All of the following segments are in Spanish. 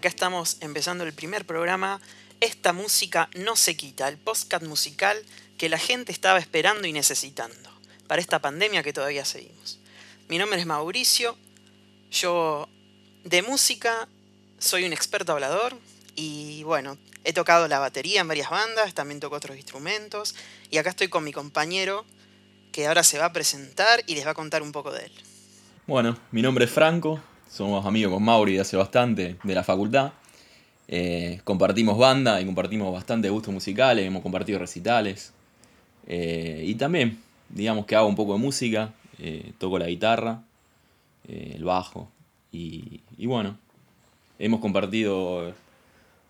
Acá estamos empezando el primer programa. Esta música no se quita, el podcast musical que la gente estaba esperando y necesitando para esta pandemia que todavía seguimos. Mi nombre es Mauricio. Yo de música soy un experto hablador y bueno, he tocado la batería en varias bandas, también toco otros instrumentos y acá estoy con mi compañero que ahora se va a presentar y les va a contar un poco de él. Bueno, mi nombre es Franco, somos amigos con Mauri de hace bastante, de la facultad. Eh, compartimos banda y compartimos bastante gustos musicales, hemos compartido recitales. Eh, y también, digamos que hago un poco de música, eh, toco la guitarra, el bajo. Y, y, bueno, hemos compartido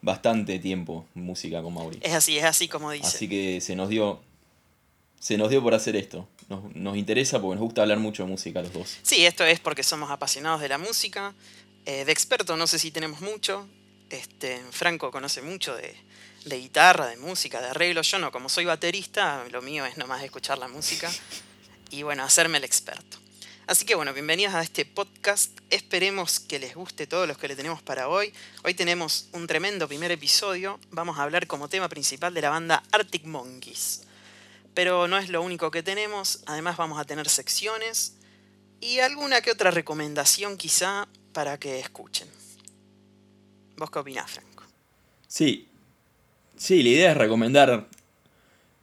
bastante tiempo música con Mauri. Es así, es así como dice. Así que se nos dio se nos dio por hacer esto. Nos, interesa porque nos gusta hablar mucho de música los dos. Sí, esto es porque somos apasionados de la música. Eh, de experto no sé si tenemos mucho. Este, Franco conoce mucho de, guitarra, de música, de arreglo. Yo no, como soy baterista, lo mío es nomás escuchar la música y bueno, hacerme el experto. Así que bueno, bienvenidos a este podcast. Esperemos que les guste todos los que le tenemos para hoy. Hoy tenemos un tremendo primer episodio. Vamos a hablar como tema principal de la banda Arctic Monkeys. Pero no es lo único que tenemos, además vamos a tener secciones y alguna que otra recomendación quizá para que escuchen. ¿Vos qué opinás, Franco? Sí, sí, la idea es recomendar,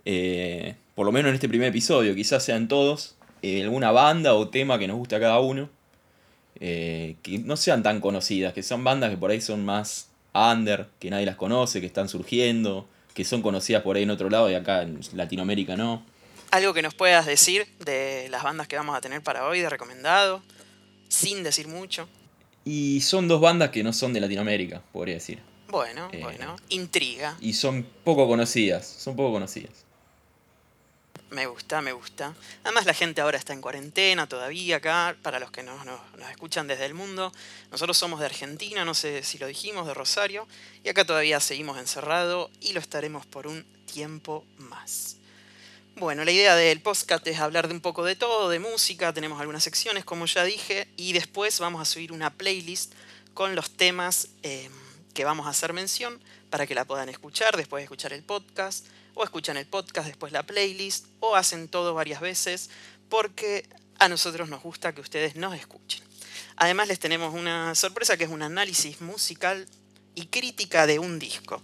eh, por lo menos en este primer episodio, quizás sean todos, eh, alguna banda o tema que nos guste a cada uno. Eh, que no sean tan conocidas, que sean bandas que por ahí son más under, que nadie las conoce, que están surgiendo, que son conocidas por ahí en otro lado y acá en Latinoamérica no. Algo que nos puedas decir de las bandas que vamos a tener para hoy, de recomendado, sin decir mucho. Y son dos bandas que no son de Latinoamérica, podría decir. Bueno, eh, bueno, intriga. Y son poco conocidas, son poco conocidas. Me gusta, me gusta. Además la gente ahora está en cuarentena todavía acá, para los que nos, nos, escuchan desde el mundo. Nosotros somos de Argentina, no sé si lo dijimos, de Rosario, y acá todavía seguimos encerrados y lo estaremos por un tiempo más. Bueno, la idea del podcast es hablar de un poco de todo, de música, tenemos algunas secciones como ya dije, y después vamos a subir una playlist con los temas eh, que vamos a hacer mención para que la puedan escuchar después de escuchar el podcast o escuchan el podcast, después la playlist, o hacen todo varias veces, porque a nosotros nos gusta que ustedes nos escuchen. Además les tenemos una sorpresa que es un análisis musical y crítica de un disco.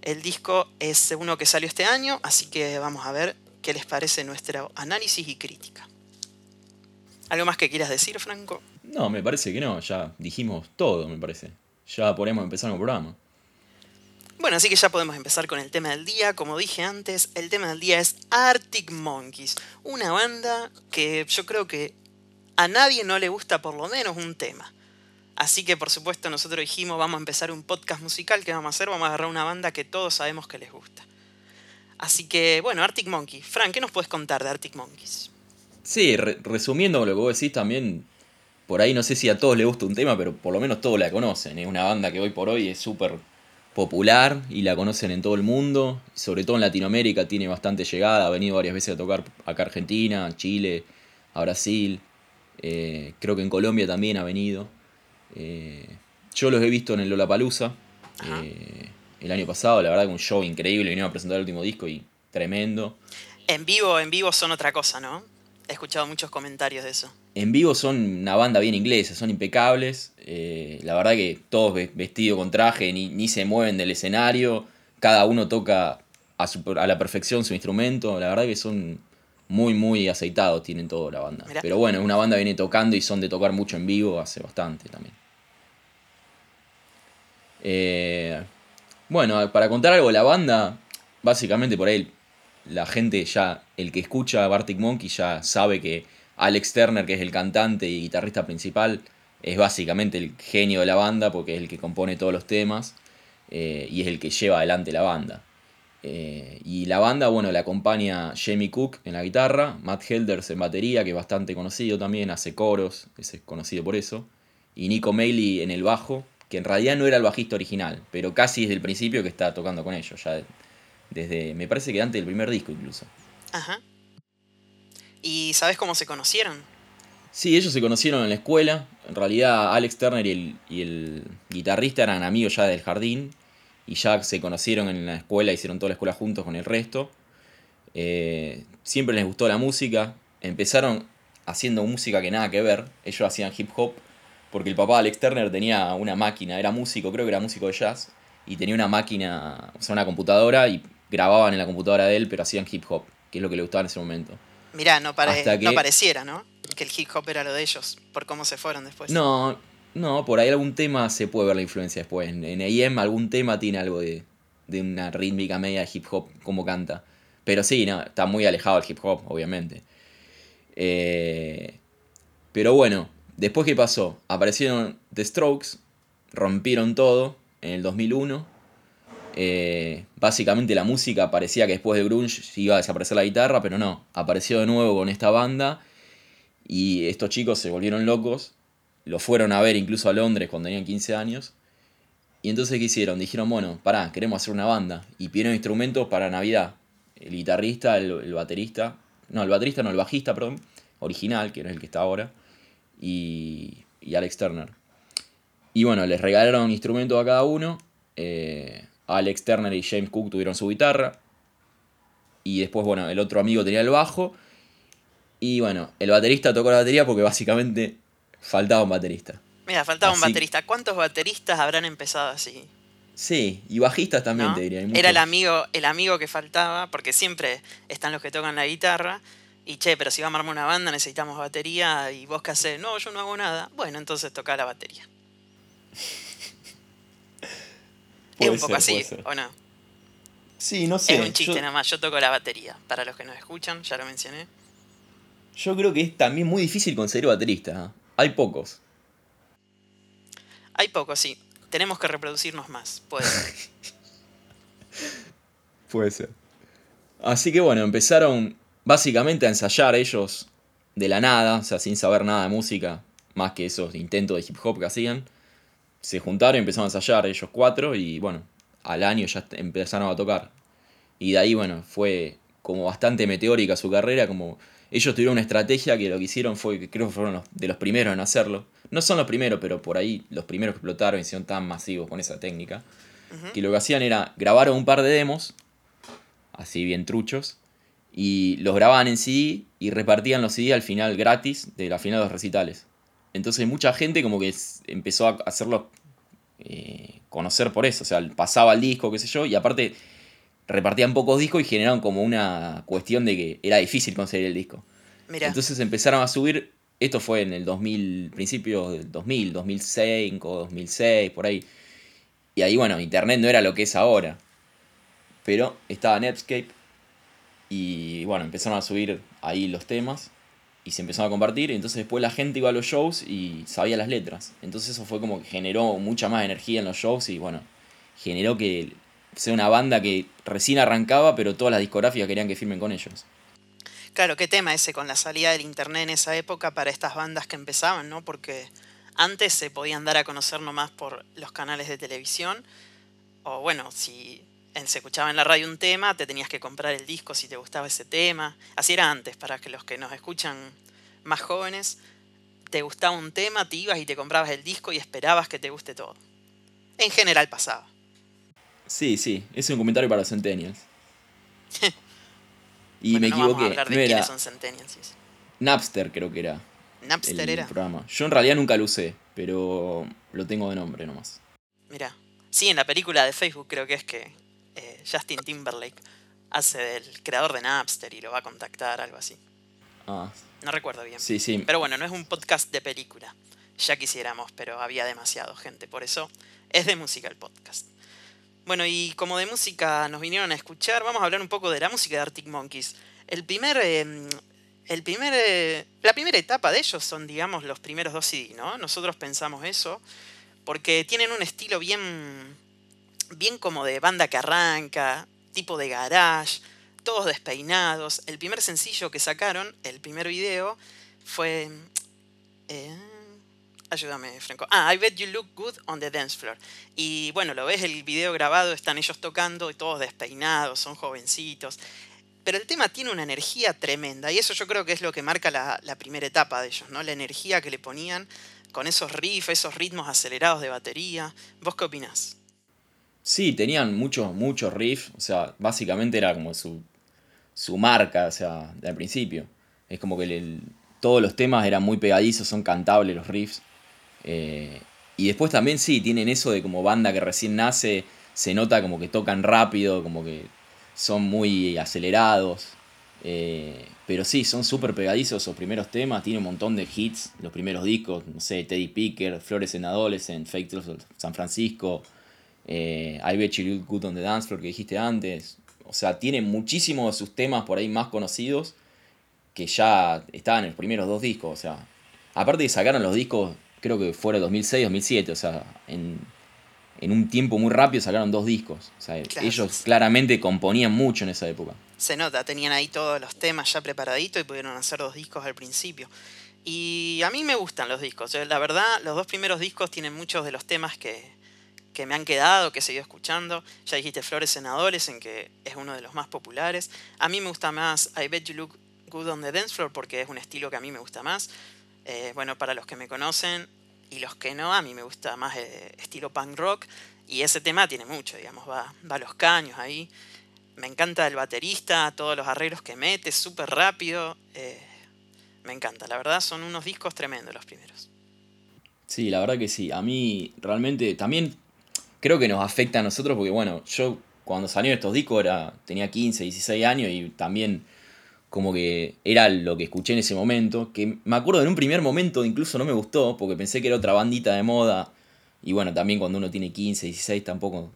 El disco es uno que salió este año, así que vamos a ver qué les parece nuestro análisis y crítica. ¿Algo más que quieras decir, Franco? No, me parece que no, ya dijimos todo, me parece. Ya podemos empezar el programa. Bueno, así que ya podemos empezar con el tema del día. Como dije antes, el tema del día es Arctic Monkeys, una banda que yo creo que a nadie no le gusta por lo menos un tema. Así que por supuesto nosotros dijimos vamos a empezar un podcast musical que vamos a hacer, vamos a agarrar una banda que todos sabemos que les gusta. Así que bueno, Arctic Monkeys. Frank, ¿qué nos puedes contar de Arctic Monkeys? Sí, resumiendo lo que vos decís también, por ahí no sé si a todos les gusta un tema, pero por lo menos todos la conocen. Es una banda que hoy por hoy es súper popular y la conocen en todo el mundo, sobre todo en Latinoamérica tiene bastante llegada, ha venido varias veces a tocar acá a Argentina, a Chile, a Brasil, eh, creo que en Colombia también ha venido. Eh, yo los he visto en el Lollapalooza eh, el año pasado, la verdad que un show increíble, vinieron a presentar el último disco y tremendo. En vivo, en vivo son otra cosa, ¿no? He escuchado muchos comentarios de eso en vivo son una banda bien inglesa, son impecables. Eh, la verdad que todos vestidos con traje, ni, se mueven del escenario. Cada uno toca a, la perfección su instrumento. La verdad que son muy, muy aceitados, tienen toda la banda. Pero bueno, una banda viene tocando y son de tocar mucho en vivo hace bastante también. Eh, bueno, para contar algo de la banda, básicamente por ahí la gente ya, el que escucha a Bartic Monkey ya sabe que Alex Turner, que es el cantante y guitarrista principal, es básicamente el genio de la banda porque es el que compone todos los temas eh, y es el que lleva adelante la banda. Eh, y la banda, bueno, la acompaña Jamie Cook en la guitarra, Matt Helders en batería, que es bastante conocido también, hace coros, es conocido por eso, y Nico Mailey en el bajo, que en realidad no era el bajista original, pero casi desde el principio que está tocando con ellos, ya desde, me parece que antes del primer disco incluso. Ajá. ¿Y sabes cómo se conocieron? Sí, ellos se conocieron en la escuela. En realidad, Alex Turner y el, y el guitarrista eran amigos ya del jardín. Y ya se conocieron en la escuela, hicieron toda la escuela juntos con el resto. Eh, siempre les gustó la música. Empezaron haciendo música que nada que ver. Ellos hacían hip hop. Porque el papá Alex Turner tenía una máquina, era músico, creo que era músico de jazz. Y tenía una máquina, o sea, una computadora y grababan en la computadora de él, pero hacían hip hop, que es lo que le gustaba en ese momento. Mirá, no, no pareciera, ¿no? Que el hip hop era lo de ellos, por cómo se fueron después. No, no, por ahí algún tema se puede ver la influencia después. En, en AM algún tema tiene algo de, de una rítmica media de hip hop, como canta. Pero sí, no, está muy alejado del hip hop, obviamente. Eh, pero bueno, después qué pasó? Aparecieron The Strokes, rompieron todo en el 2001. Eh, básicamente la música parecía que después de Grunge iba a desaparecer la guitarra, pero no, apareció de nuevo con esta banda y estos chicos se volvieron locos, lo fueron a ver incluso a Londres cuando tenían 15 años. Y entonces ¿qué hicieron? Dijeron, bueno, pará, queremos hacer una banda. Y pidieron instrumentos para Navidad. El guitarrista, el, baterista, no, el baterista no, el bajista, perdón, original, que era el que está ahora, y, y Alex Turner. Y bueno, les regalaron instrumentos a cada uno. Eh, Alex Turner y James Cook tuvieron su guitarra. Y después, bueno, el otro amigo tenía el bajo. Y bueno, el baterista tocó la batería porque básicamente faltaba un baterista. Mira, faltaba un baterista. ¿Cuántos bateristas habrán empezado así? Sí, y bajistas también te diría. Era el amigo, el amigo que faltaba, porque siempre están los que tocan la guitarra. Y che, pero si vamos a armar una banda necesitamos batería. Y vos qué haces, no, yo no hago nada. Bueno, entonces toca la batería. Es un poco así, ¿o no? Sí, no sé. Es un chiste nada más, yo toco la batería. Para los que nos escuchan, ya lo mencioné. Yo creo que es también muy difícil conseguir baterista. ¿eh? Hay pocos. Hay pocos, sí. Tenemos que reproducirnos más. Puede ser. Puede ser. Así que bueno, empezaron básicamente a ensayar ellos de la nada, o sea, sin saber nada de música, más que esos intentos de hip hop que hacían se juntaron y empezaron a ensayar ellos cuatro y bueno, al año ya empezaron a tocar. Y de ahí, bueno, fue como bastante meteórica su carrera, como ellos tuvieron una estrategia que lo que hicieron fue, que creo que fueron los, de los primeros en hacerlo. No son los primeros, pero por ahí los primeros que explotaron y son tan masivos con esa técnica. Que lo que hacían era grabar un par de demos, así bien truchos, y los grababan en CD y repartían los CD al final gratis de la final de los recitales. Entonces mucha gente como que empezó a hacerlo eh, conocer por eso. O sea, pasaba el disco, qué sé yo, y aparte repartían pocos discos y generaron como una cuestión de que era difícil conseguir el disco. Entonces empezaron a subir, esto fue en el 2000, principio del 2000, 2005, 2006, por ahí. Y ahí, bueno, internet no era lo que es ahora. Pero estaba Netscape y bueno, empezaron a subir ahí los temas y se empezó a compartir. Y entonces después la gente iba a los shows y sabía las letras. Entonces eso fue como que generó mucha más energía en los shows y bueno, generó que sea una banda que recién arrancaba, pero todas las discográficas querían que firmen con ellos. Claro, qué tema ese con la salida del internet en esa época para estas bandas que empezaban, ¿no? Porque antes se podían dar a conocer nomás por los canales de televisión. O bueno, si se escuchaba en la radio un tema, te tenías que comprar el disco si te gustaba ese tema. Así era antes, para que los que nos escuchan más jóvenes, te gustaba un tema, te ibas y te comprabas el disco y esperabas que te guste todo. En general pasaba. Sí, sí, es un comentario para Centennials. y me equivoqué. no era... son Centennials. Napster creo que era. Napster era. Programa. Yo en realidad nunca lo usé, pero lo tengo de nombre nomás. Mira, sí, en la película de Facebook creo que es que Justin Timberlake hace del creador de Napster y lo va a contactar, algo así. Ah. No recuerdo bien. Sí, sí. Pero bueno, no es un podcast de película. Ya quisiéramos, pero había demasiado gente. Por eso es de música el podcast. Bueno, y como de música nos vinieron a escuchar, vamos a hablar un poco de la música de Arctic Monkeys. El primer. Em, el primer, eh, la primera etapa de ellos son, digamos, los primeros dos CD, ¿no? Nosotros pensamos eso, porque tienen un estilo bien bien como de banda que arranca, tipo de garage, todos despeinados. El primer sencillo que sacaron, el primer video, fue... Eh, ayúdame, Franco. Ah, I bet you look good on the dance floor. Y bueno, lo ves el video grabado, están ellos tocando y todos despeinados, son jovencitos. pero el tema tiene una energía tremenda y eso yo creo que es lo que marca la, primera etapa de ellos, ¿no? La energía que le ponían con esos riffs, esos ritmos acelerados de batería. ¿Vos qué opinás? Sí, tenían muchos, muchos riffs, o sea, básicamente era como su, su marca, o sea, al principio. Es como que todos los temas eran muy pegadizos, son cantables los riffs. Eh, y después también sí, tienen eso de como banda que recién nace, se nota como que tocan rápido, como que son muy acelerados. Eh, pero sí, son súper pegadizos esos primeros temas. Tiene un montón de hits, los primeros discos, no sé, Teddy Picker, Flores en Adolescent, Fake Tales San Francisco, eh, I Bet You Good on the Dance Floor que dijiste antes. O sea, tiene muchísimos de sus temas por ahí más conocidos que ya estaban en los primeros dos discos. O sea, aparte de sacaron los discos, creo que fuera 2006, 2007. O sea, en en un tiempo muy rápido sacaron dos discos. O sea, ellos claramente componían mucho en esa época. Se nota, tenían ahí todos los temas ya preparaditos y pudieron hacer dos discos al principio. Y a mí me gustan los discos. Eh, la verdad, los dos primeros discos tienen muchos de los temas que, que me han quedado, que he seguido escuchando. Ya dijiste Flores en en que es uno de los más populares. A mí me gusta más I Bet You Look Good on the Dance Floor, porque es un estilo que a mí me gusta más. Eh, bueno, para los que me conocen, y los que no, a mí me gusta más eh, estilo punk rock. Y ese tema tiene mucho, digamos, va, va a los caños ahí. Me encanta el baterista, todos los arreglos que mete, súper rápido. Eh, me encanta, la verdad son unos discos tremendos los primeros. Sí, la verdad que sí. A mí realmente también creo que nos afecta a nosotros porque, bueno, yo cuando salieron estos discos era, tenía 15, 16 años y también como que era lo que escuché en ese momento, que me acuerdo en un primer momento incluso no me gustó, porque pensé que era otra bandita de moda, y bueno, también cuando uno tiene 15, 16 tampoco,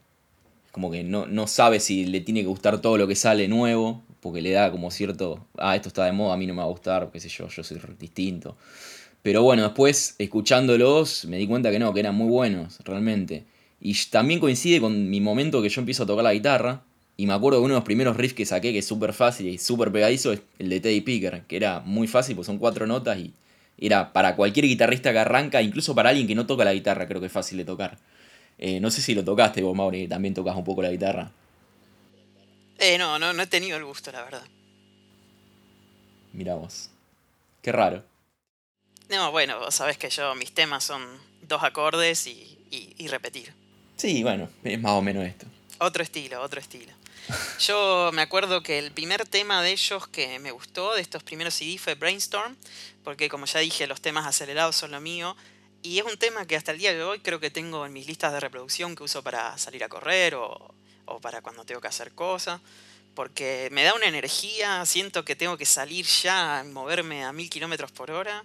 como que no, no sabe si le tiene que gustar todo lo que sale nuevo, porque le da como cierto, ah, esto está de moda, a mí no me va a gustar, qué sé yo, yo soy distinto. Pero bueno, después escuchándolos me di cuenta que no, que eran muy buenos, realmente. Y también coincide con mi momento que yo empiezo a tocar la guitarra, y me acuerdo que uno de los primeros riffs que saqué, que es súper fácil y súper pegadizo, es el de Teddy Picker, que era muy fácil, pues son cuatro notas y era para cualquier guitarrista que arranca, incluso para alguien que no toca la guitarra, creo que es fácil de tocar. Eh, no sé si lo tocaste vos, Mauri, que también tocas un poco la guitarra. Eh, no, no, no he tenido el gusto, la verdad. Mirá vos. Qué raro. No, bueno, vos sabés que yo, mis temas son dos acordes y, y repetir. Sí, bueno, es más o menos esto. Otro estilo, otro estilo. Yo me acuerdo que el primer tema de ellos que me gustó, de estos primeros CD, fue Brainstorm, porque como ya dije, los temas acelerados son lo mío. Y es un tema que hasta el día de hoy creo que tengo en mis listas de reproducción que uso para salir a correr o, para cuando tengo que hacer cosas. Porque me da una energía, siento que tengo que salir ya, moverme a mil kilómetros por hora.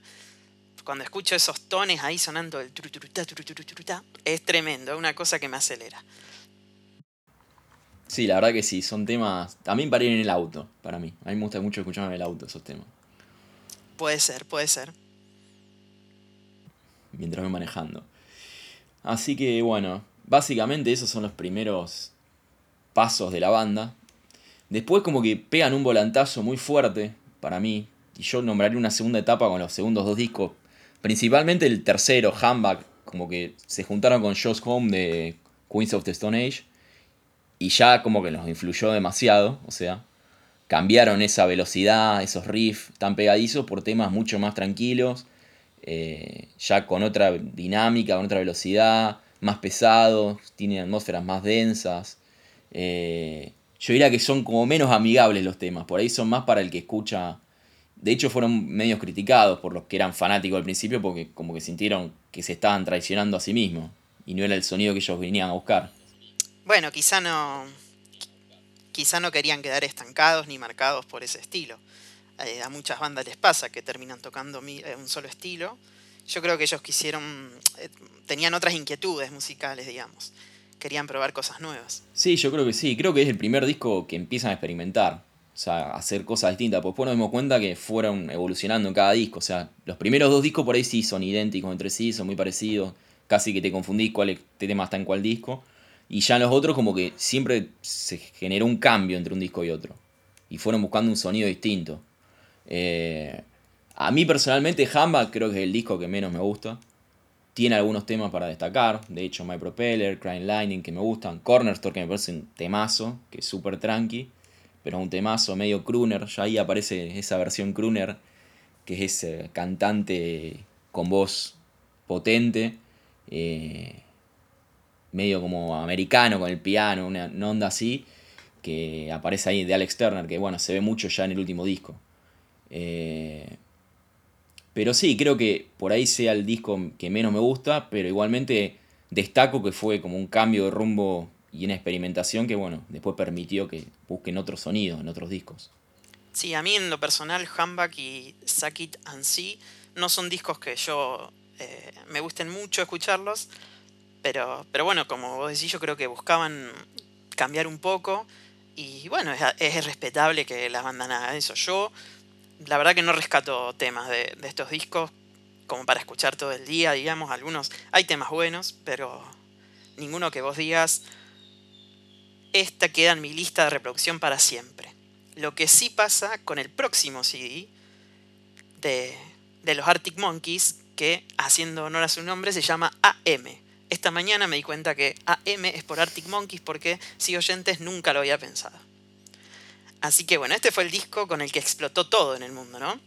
Cuando escucho esos tones ahí sonando el es tremendo, es una cosa que me acelera. Sí, la verdad que sí, son temas. También para ir en el auto, para mí. A mí me gusta mucho escuchar en el auto esos temas. Puede ser, puede ser. Mientras voy manejando. Así que bueno, básicamente esos son los primeros pasos de la banda. Después como que pegan un volantazo muy fuerte para mí. Y yo nombraré una segunda etapa con los segundos dos discos. Principalmente el tercero, Handback, como que se juntaron con Josh Home de Queens of the Stone Age y ya como que nos influyó demasiado, o sea, cambiaron esa velocidad, esos riffs tan pegadizos por temas mucho más tranquilos, eh, ya con otra dinámica, con otra velocidad, más pesados, tienen atmósferas más densas. Eh, yo diría que son como menos amigables los temas, por ahí son más para el que escucha. De hecho, fueron medios criticados por los que eran fanáticos al principio porque como que sintieron que se estaban traicionando a sí mismos y no era el sonido que ellos venían a buscar. Bueno, quizá no. Quizá no querían quedar estancados ni marcados por ese estilo. Eh, a muchas bandas les pasa que terminan tocando eh, un solo estilo. Yo creo que ellos quisieron. Eh, tenían otras inquietudes musicales, digamos. Querían probar cosas nuevas. Sí, yo creo que sí. Creo que es el primer disco que empiezan a experimentar. O sea, hacer cosas distintas. Pues después nos dimos cuenta que fueron evolucionando en cada disco. O sea, los primeros dos discos por ahí sí son idénticos entre sí, son muy parecidos. Casi que te confundís cuál tema está en cuál disco. Y ya en los otros como que siempre se generó un cambio entre un disco y otro. Y fueron buscando un sonido distinto. Eh, a mí personalmente Hamba creo que es el disco que menos me gusta. Tiene algunos temas para destacar. De hecho, My Propeller, Crying Lightning que me gustan. Corner Store que me parece un temazo, que es súper tranqui. Pero es un temazo medio crooner, ya ahí aparece esa versión crooner, que es ese cantante con voz potente, eh, medio como americano con el piano, una, onda así, que aparece ahí de Alex Turner, que bueno, se ve mucho ya en el último disco. Eh, pero sí, creo que por ahí sea el disco que menos me gusta, pero igualmente destaco que fue como un cambio de rumbo y una experimentación que, bueno, después permitió que busquen otros sonidos en otros discos. Sí, a mí en lo personal, Humbug y Suck It and See no son discos que yo eh, me gusten mucho escucharlos, pero, pero bueno, como vos decís, yo creo que buscaban cambiar un poco y bueno, es, es respetable que la banda haga eso. Yo, la verdad que no rescato temas de, de estos discos como para escuchar todo el día, digamos, algunos, hay temas buenos, pero ninguno que vos digas, esta queda en mi lista de reproducción para siempre. Lo que sí pasa con el próximo CD de, de los Arctic Monkeys, que haciendo honor a su nombre se llama AM. Esta mañana me di cuenta que AM es por Arctic Monkeys porque si oyentes nunca lo había pensado. Así que bueno, este fue el disco con el que explotó todo en el mundo, ¿no?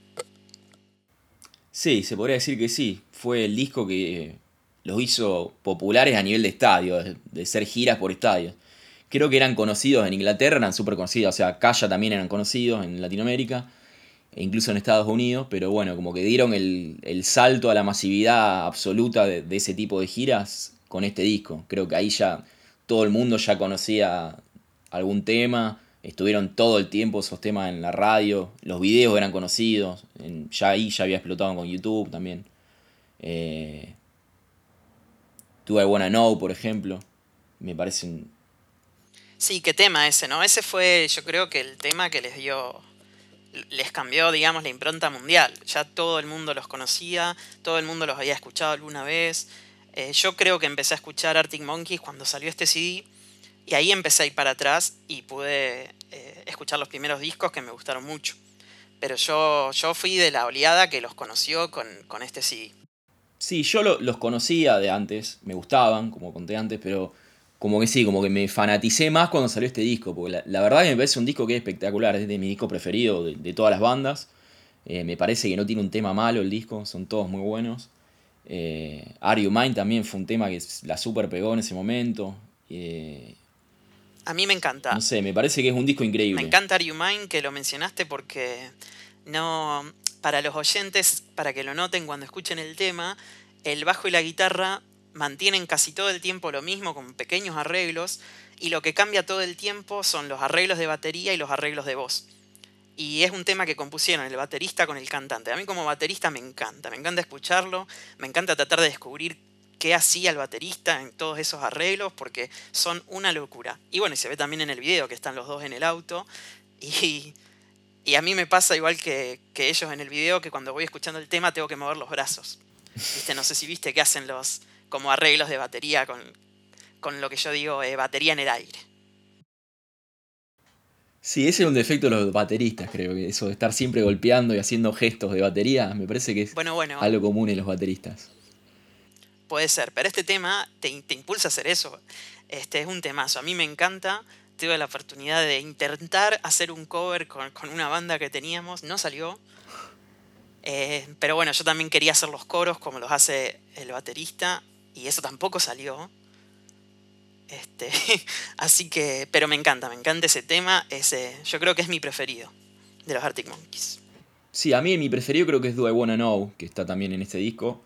Sí, se podría decir que sí. Fue el disco que los hizo populares a nivel de estadio, de ser giras por estadios creo que eran conocidos en Inglaterra, eran súper conocidos, o sea, Calla también eran conocidos en Latinoamérica, e incluso en Estados Unidos, pero bueno, como que dieron el, salto a la masividad absoluta de, ese tipo de giras con este disco. Creo que ahí ya todo el mundo ya conocía algún tema, estuvieron todo el tiempo esos temas en la radio, los videos eran conocidos, ya ahí ya había explotado con YouTube también. Eh, Do I Wanna Know, por ejemplo, me parecen Sí, qué tema ese, ¿no? Ese fue, yo creo que el tema que les dio, les cambió, digamos, la impronta mundial. Ya todo el mundo los conocía, todo el mundo los había escuchado alguna vez. Eh, yo creo que empecé a escuchar Arctic Monkeys cuando salió este CD y ahí empecé a ir para atrás y pude eh, escuchar los primeros discos que me gustaron mucho. Pero yo, yo fui de la oleada que los conoció con, este CD. Sí, yo los conocía de antes, me gustaban, como conté antes, pero como que sí, como que me fanaticé más cuando salió este disco, porque la, verdad que me parece un disco que es espectacular, es de mi disco preferido de, todas las bandas. Eh, me parece que no tiene un tema malo el disco, son todos muy buenos. Eh, Are You Mine también fue un tema que la super pegó en ese momento. Eh, a mí me encanta. No sé, me parece que es un disco increíble. Me encanta Are You Mine que lo mencionaste porque no. Para los oyentes, para que lo noten cuando escuchen el tema, el bajo y la guitarra mantienen casi todo el tiempo lo mismo con pequeños arreglos y lo que cambia todo el tiempo son los arreglos de batería y los arreglos de voz. Y es un tema que compusieron el baterista con el cantante. A mí como baterista me encanta, me encanta escucharlo, me encanta tratar de descubrir qué hacía el baterista en todos esos arreglos porque son una locura. Y bueno, se ve también en el video que están los dos en el auto y, y a mí me pasa igual que, que ellos en el video que cuando voy escuchando el tema tengo que mover los brazos. ¿Viste? No sé si viste que hacen los, como arreglos de batería con, lo que yo digo eh, batería en el aire. Sí, ese es un defecto de los bateristas, creo que eso de estar siempre golpeando y haciendo gestos de batería, me parece que es algo común en los bateristas. Puede ser, pero este tema te, impulsa a hacer eso. Este es un temazo, a mí me encanta. Tuve la oportunidad de intentar hacer un cover con, una banda que teníamos, no salió. Eh, pero bueno, yo también quería hacer los coros como los hace el baterista y eso tampoco salió. Este, así que, pero me encanta, me encanta ese tema. Ese, yo creo que es mi preferido de los Arctic Monkeys. Sí, a mí mi preferido creo que es Do I Wanna Know, que está también en este disco.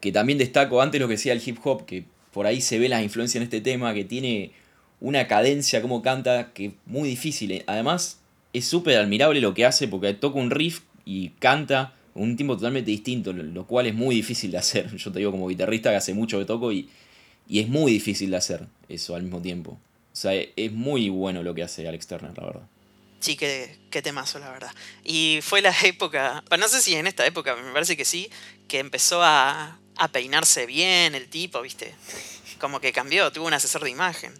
Que también destaco antes lo que decía el hip hop, que por ahí se ve la influencia en este tema, que tiene una cadencia como canta que es muy difícil. Además, es súper admirable lo que hace porque toca un riff y canta un tiempo totalmente distinto, lo cual es muy difícil de hacer. Yo te digo como guitarrista que hace mucho que toco y, y es muy difícil de hacer eso al mismo tiempo. O sea, es muy bueno lo que hace Alex Turner, la verdad. Sí, qué, qué temazo, la verdad. Y fue la época, no sé si en esta época, me parece que sí, que empezó a, a peinarse bien el tipo, ¿viste? Como que cambió, tuvo un asesor de imagen.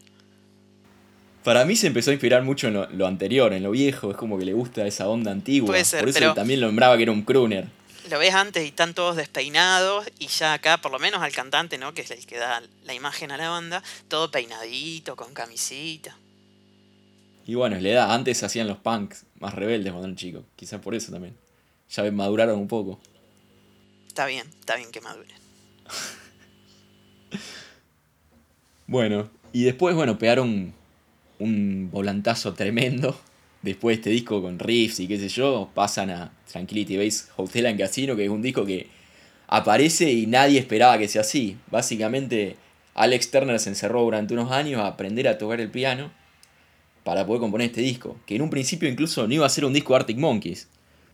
Para mí se empezó a inspirar mucho en lo, anterior, en lo viejo, es como que le gusta esa onda antigua. Por eso también lo nombraba que era un crooner. Lo ves antes y están todos despeinados y ya acá, por lo menos al cantante, ¿no? Que es el que da la imagen a la banda, todo peinadito, con camisita. Y bueno, le da, antes se hacían los punks más rebeldes cuando eran chicos. Quizás por eso también. Ya maduraron un poco. Está bien, está bien que maduren. bueno, y después, bueno, pegaron un volantazo tremendo. Después de este disco con riffs y qué sé yo, pasan a Tranquility Base Hotel and Casino, que es un disco que aparece y nadie esperaba que sea así. Básicamente, Alex Turner se encerró durante unos años a aprender a tocar el piano para poder componer este disco. Que en un principio incluso no iba a ser un disco Arctic Monkeys,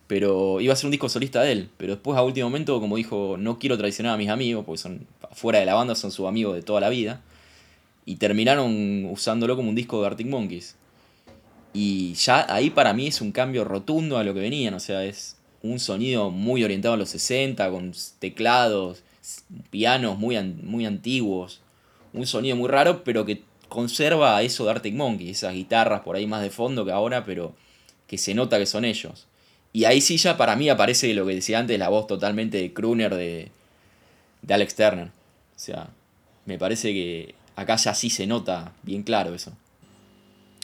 pero iba a ser un disco solista de él. Pero después a último momento, como dijo, no quiero traicionar a mis amigos, porque son fuera de la banda, son sus amigos de toda la vida. Y terminaron usándolo como un disco de Arctic Monkeys. Y ya ahí para mí es un cambio rotundo a lo que venían, o sea, es un sonido muy orientado a los 60, con teclados, pianos muy, muy antiguos, un sonido muy raro, pero que conserva eso de Arctic Monkey, esas guitarras por ahí más de fondo que ahora, pero que se nota que son ellos. Y ahí sí ya para mí aparece lo que decía antes, la voz totalmente de crooner de, de Alex Turner. O sea, me parece que acá ya sí se nota bien claro eso.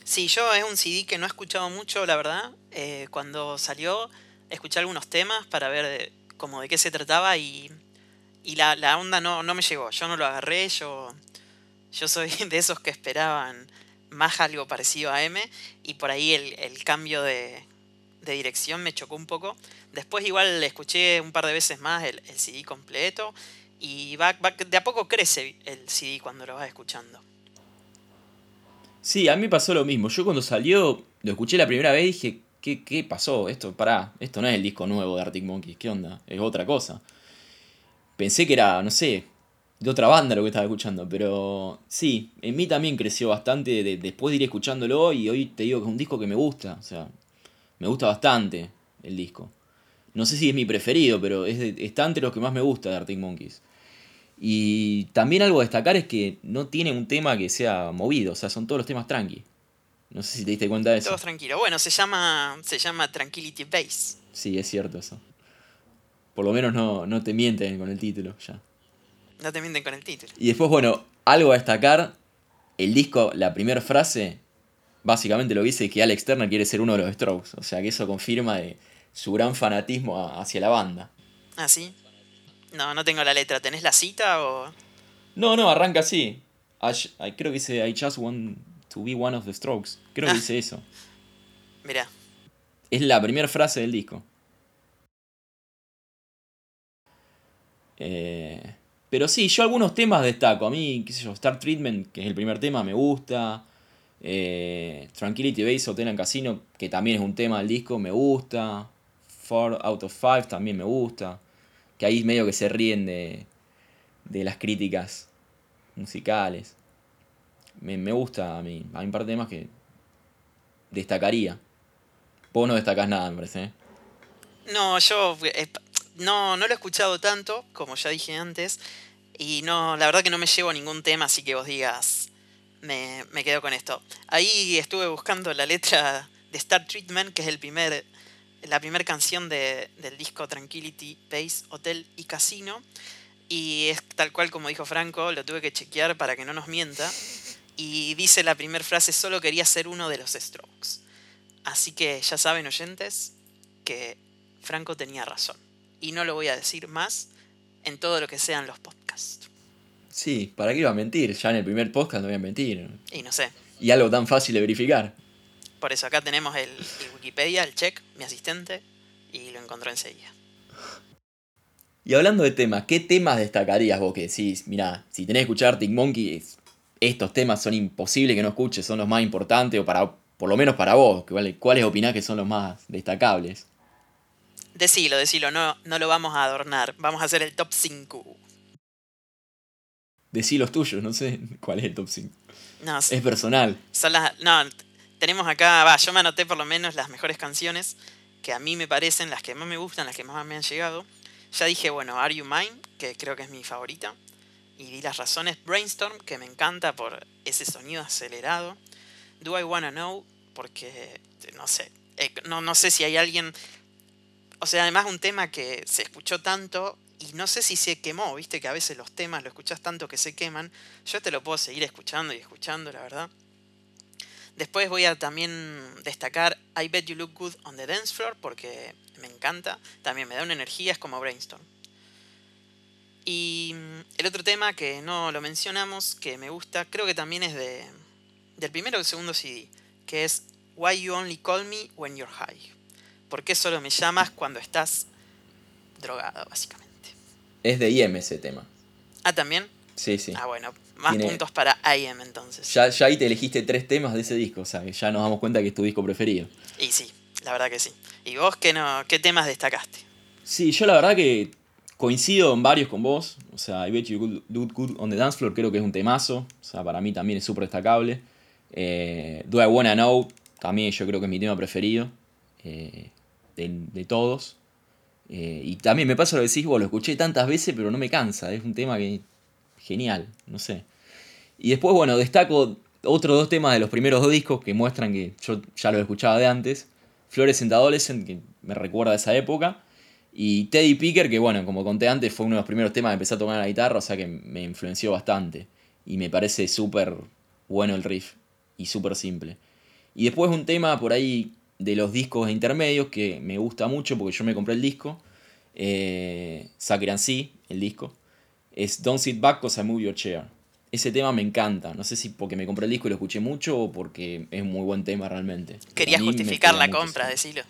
Sí, yo es un CD que no he escuchado mucho, la verdad. Eh, cuando salió, escuché algunos temas para ver de, como de qué se trataba y, y la, la, onda no, no me llegó. Yo no lo agarré, yo yo soy de esos que esperaban más algo parecido a M y por ahí el, cambio de, dirección me chocó un poco. Después igual escuché un par de veces más el, CD completo y va, de a poco crece el CD cuando lo vas escuchando. Sí, a mí pasó lo mismo. Yo cuando salió, lo escuché la primera vez y dije, ¿qué, qué pasó? Esto, pará, esto no es el disco nuevo de Arctic Monkeys, ¿qué onda? Es otra cosa. Pensé que era, no sé, de otra banda lo que estaba escuchando, pero sí, en mí también creció bastante después de ir escuchándolo y hoy te digo que es un disco que me gusta, o sea, me gusta bastante el disco. No sé si es mi preferido, pero es está entre los que más me gusta de Arctic Monkeys. Y también algo a destacar es que no tiene un tema que sea movido, o sea, son todos los temas tranqui. No sé si te diste cuenta de eso. Todos tranquilos. Bueno, se llama, se llama Tranquility Base. Sí, es cierto eso. Por lo menos no, no te mienten con el título ya. No te mienten con el título. Y después, bueno, algo a destacar. El disco, la primera frase, básicamente lo dice que Alex Turner quiere ser uno de los Strokes. O sea que eso confirma de su gran fanatismo hacia la banda. Ah, sí. No, no tengo la letra. ¿Tenés la cita o.? No, no, arranca así. creo que dice I just want to be one of the Strokes. Creo que ah. dice eso. Mira. Es la primera frase del disco. Eh, pero sí, yo algunos temas destaco. A mí, qué sé yo, Star Treatment, que es el primer tema, me gusta. Eh, Tranquility Base Hotel en Casino, que también es un tema del disco, me gusta. Four Out of Five también me gusta. Que ahí medio que se ríen de, de las críticas musicales. Me, gusta a mí. Hay un par de temas que destacaría. Vos no destacás nada, me parece. ¿eh? No, yo eh, no, no lo he escuchado tanto, como ya dije antes. Y no, la verdad que no me llevo ningún tema, así que vos digas, me, me quedo con esto. Ahí estuve buscando la letra de Star Treatment, que es el primer, la primera canción de, del disco Tranquility, Base, Hotel y Casino. Y es tal cual como dijo Franco, lo tuve que chequear para que no nos mienta. Y dice la primera frase, solo quería ser uno de los Strokes. Así que ya saben oyentes que Franco tenía razón. Y no lo voy a decir más en todo lo que sean los podcasts. Sí, ¿para qué iba a mentir? Ya en el primer podcast no voy a mentir. Y no sé. Y algo tan fácil de verificar. Por eso acá tenemos el, Wikipedia, el check, mi asistente, y lo encontró enseguida. Y hablando de temas, ¿qué temas destacarías vos que decís, mira, si tenés que escuchar Arctic Monkeys, estos temas son imposibles que no escuches, son los más importantes, o para, por lo menos para vos, ¿cuáles opinás que son los más destacables? Decilo, decilo, no, no lo vamos a adornar. Vamos a hacer el top 5. Decí los tuyos, no sé cuál es el top 5. No, es personal. Son las, no, tenemos acá, va, yo me anoté por lo menos las mejores canciones que a mí me parecen las que más me gustan, las que más me han llegado. Ya dije, bueno, Are You Mine, que creo que es mi favorita. Y di las razones. Brainstorm, que me encanta por ese sonido acelerado. Do I Wanna Know, porque, no sé, eh, no, no sé si hay alguien o sea, además un tema que se escuchó tanto y no sé si se quemó, viste que a veces los temas lo escuchás tanto que se queman. Yo te lo puedo seguir escuchando y escuchando, la verdad. Después voy a también destacar I Bet You Look Good on the Dance Floor porque me encanta. También me da una energía, es como Brainstorm. Y mm, el otro tema que no lo mencionamos, que me gusta, creo que también es de, del primero o el segundo CD, que es Why You Only Call Me When You're High. ¿Por qué solo me llamas cuando estás drogado, básicamente? Es de IM ese tema. Ah, también. Sí, sí. Ah, bueno, más puntos para IM entonces. Ya, ya ahí te elegiste tres temas de ese disco, o sea, que ya nos damos cuenta que es tu disco preferido. Y sí, la verdad que sí. ¿Y vos qué, no, qué temas destacaste? Sí, yo la verdad que coincido en varios con vos. O sea, I Bet You Do Good on the Dance Floor creo que es un temazo. O sea, para mí también es súper destacable. Eh, Do I Wanna Know también yo creo que es mi tema preferido eh, de, todos. Eh, y también me pasa lo que decís, vos lo escuché tantas veces, pero no me cansa. Es un tema que genial, no sé. Y después, bueno, destaco otros dos temas de los primeros dos discos que muestran que yo ya lo escuchaba de antes. Flores and Adolescent, que me recuerda a esa época. Y Teddy Picker, que bueno, como conté antes, fue uno de los primeros temas que empecé a tocar la guitarra, o sea que me influenció bastante. Y me parece súper bueno el riff y súper simple. Y después un tema por ahí de los discos intermedios que me gusta mucho porque yo me compré el disco. Eh, See, el disco. Es Don't Sit Back Cause I Move Your Chair. Ese tema me encanta. No sé si porque me compré el disco y lo escuché mucho o porque es un muy buen tema realmente. Querías justificar la compra, decilo.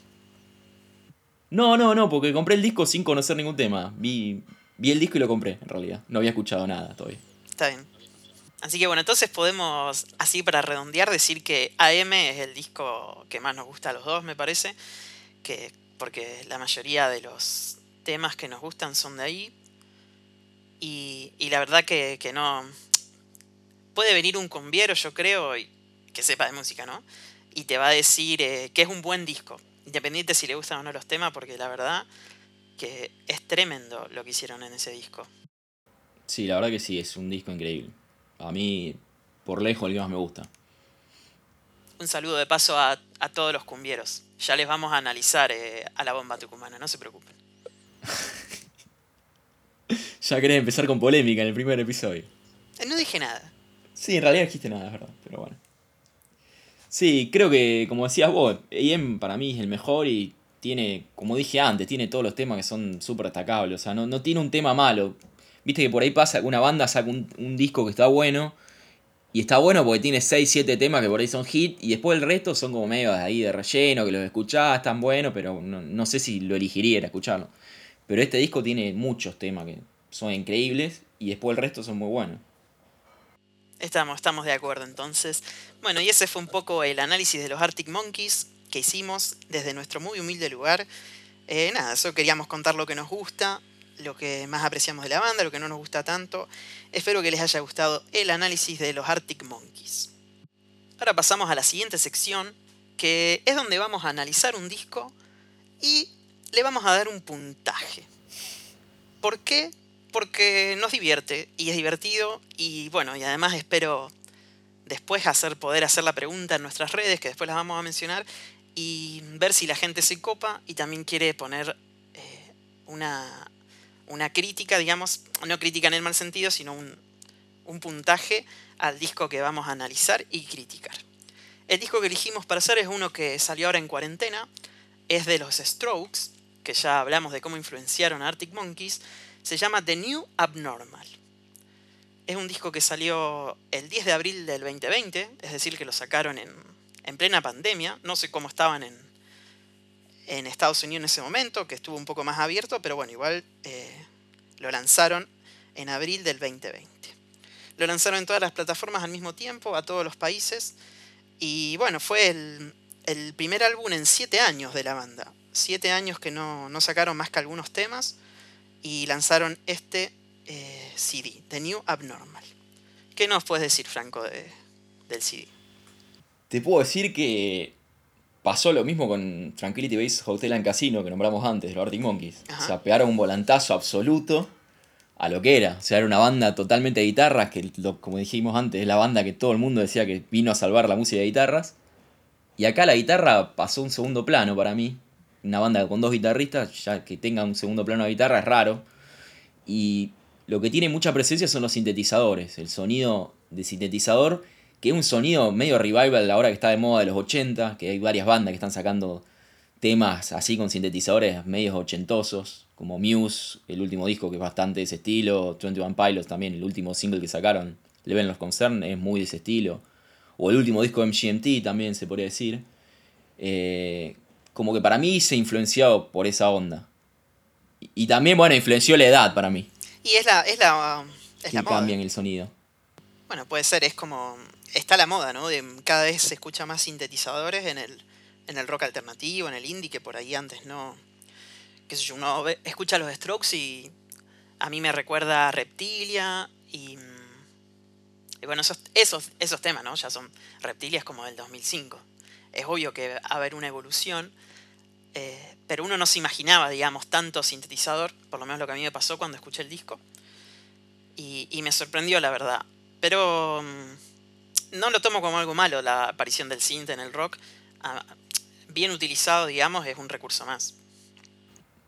No, no, no, porque compré el disco sin conocer ningún tema. Vi, vi el disco y lo compré, en realidad. No había escuchado nada todavía. Está bien. Así que bueno, entonces podemos, así para redondear, decir que AM es el disco que más nos gusta a los dos, me parece. Que, porque la mayoría de los temas que nos gustan son de ahí. Y, la verdad que, no. Puede venir un conviero, yo creo, y, que sepa de música, ¿no? Y te va a decir eh, que es un buen disco independiente si le gustan o no los temas, porque la verdad que es tremendo lo que hicieron en ese disco. Sí, la verdad que sí, es un disco increíble. A mí, por lejos, el que más me gusta. Un saludo de paso a, todos los cumbieros. Ya les vamos a analizar eh, a la bomba tucumana, no se preocupen. ya querés empezar con polémica en el primer episodio. Eh, no dije nada. Sí, en realidad no dijiste nada, es verdad, pero bueno. Sí, creo que, como decías vos, EM para mí es el mejor y tiene, como dije antes, tiene todos los temas que son súper destacables. O sea, no, tiene un tema malo. Viste que por ahí pasa que una banda saca un, disco que está bueno. Y está bueno porque tiene 6, 7 temas que por ahí son hit. Y después el resto son como medio ahí de relleno, que los escuchás, están buenos, pero no, no sé si lo elegiría escucharlo. Pero este disco tiene muchos temas que son increíbles. Y después el resto son muy buenos. Estamos, estamos de acuerdo entonces. Bueno, y ese fue un poco el análisis de los Arctic Monkeys que hicimos desde nuestro muy humilde lugar. Eh, nada, eso queríamos contar lo que nos gusta, lo que más apreciamos de la banda, lo que no nos gusta tanto. Espero que les haya gustado el análisis de los Arctic Monkeys. Ahora pasamos a la siguiente sección, que es donde vamos a analizar un disco y le vamos a dar un puntaje. ¿Por qué? porque nos divierte y es divertido y bueno, y además espero después hacer, poder hacer la pregunta en nuestras redes, que después las vamos a mencionar, y ver si la gente se copa y también quiere poner eh, una, una crítica, digamos, no crítica en el mal sentido, sino un, un puntaje al disco que vamos a analizar y criticar. El disco que elegimos para hacer es uno que salió ahora en cuarentena, es de los Strokes, que ya hablamos de cómo influenciaron a Arctic Monkeys, se llama The New Abnormal. Es un disco que salió el 10 de abril del 2020, es decir, que lo sacaron en, plena pandemia. No sé cómo estaban en, en, Estados Unidos en ese momento, que estuvo un poco más abierto, pero bueno, igual eh, lo lanzaron en abril del 2020. Lo lanzaron en todas las plataformas al mismo tiempo, a todos los países. Y bueno, fue el, primer álbum en siete años de la banda. Siete años que no, no sacaron más que algunos temas y lanzaron este eh, CD, The New Abnormal. ¿Qué nos puedes decir, Franco, del CD? Te puedo decir que pasó lo mismo con Tranquility Base Hotel and Casino que nombramos antes, de los Arctic Monkeys. O sea, pegaron un volantazo absoluto a lo que era. O sea, era una banda totalmente de guitarras, que como dijimos antes, es la banda que todo el mundo decía que vino a salvar la música de guitarras. Y acá la guitarra pasó un segundo plano para mí una banda con dos guitarristas, ya que tenga un segundo plano de guitarra es raro. Y lo que tiene mucha presencia son los sintetizadores, el sonido de sintetizador que es un sonido medio revival ahora que está de moda de los 80, que hay varias bandas que están sacando temas así con sintetizadores medios ochentosos, como Muse, el último disco que es bastante de ese estilo, 21 Pilots también, el último single que sacaron, Leven los Concern, es muy de ese estilo, o el último disco de MGMT también se podría decir. Eh, como que para mí se influenciado por esa onda. Y, también, bueno, influenció la edad para mí. Y es la, es la, es la moda. cambian el sonido. Bueno, puede ser, es como. Está la moda, ¿no? De cada vez se escucha más sintetizadores en el, en el rock alternativo, en el indie, que por ahí antes no. Qué sé yo, uno escucha los Strokes y a mí me recuerda a Reptilia y. Y bueno, esos, esos, esos temas, ¿no? Ya son Reptilias como del 2005. Es obvio que va a haber una evolución, eh, pero uno no se imaginaba, digamos, tanto sintetizador, por lo menos lo que a mí me pasó cuando escuché el disco. Y, me sorprendió, la verdad. Pero mm, no lo tomo como algo malo la aparición del synth en el rock. Ah, bien utilizado, digamos, es un recurso más.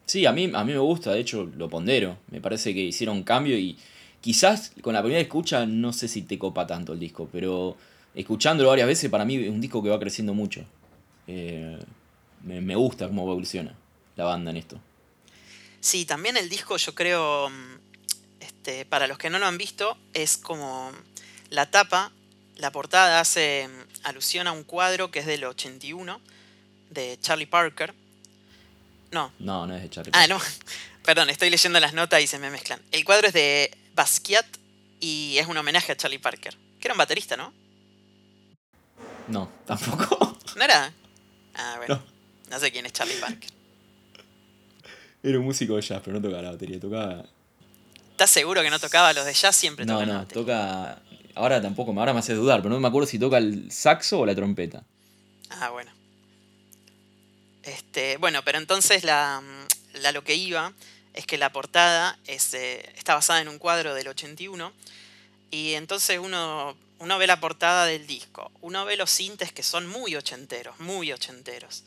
Sí, a mí, a mí me gusta, de hecho lo pondero. Me parece que hicieron un cambio y quizás con la primera escucha no sé si te copa tanto el disco, pero escuchándolo varias veces para mí es un disco que va creciendo mucho. Eh, me, gusta cómo evoluciona la banda en esto. Sí, también el disco yo creo, este, para los que no lo han visto, es como la tapa, la portada hace alusión a un cuadro que es del 81 de Charlie Parker. No. No, no es de Charlie Parker. Ah, no. Perdón, estoy leyendo las notas y se me mezclan. El cuadro es de Basquiat y es un homenaje a Charlie Parker, que era un baterista, ¿no? No, tampoco. ¿No era? Ah, bueno. No, sé quién es Charlie Parker. Era un músico de jazz, pero no tocaba la batería, tocaba. ¿Estás seguro que no tocaba los de jazz? Siempre no, no, No, toca. Ahora tampoco, ahora me hace dudar, pero no me acuerdo si toca el saxo o la trompeta. Ah, bueno. Este, bueno, pero entonces la, la lo que iba es que la portada es, eh, está basada en un cuadro del 81 y entonces uno, uno ve la portada del disco, uno ve los sintes que son muy ochenteros, muy ochenteros.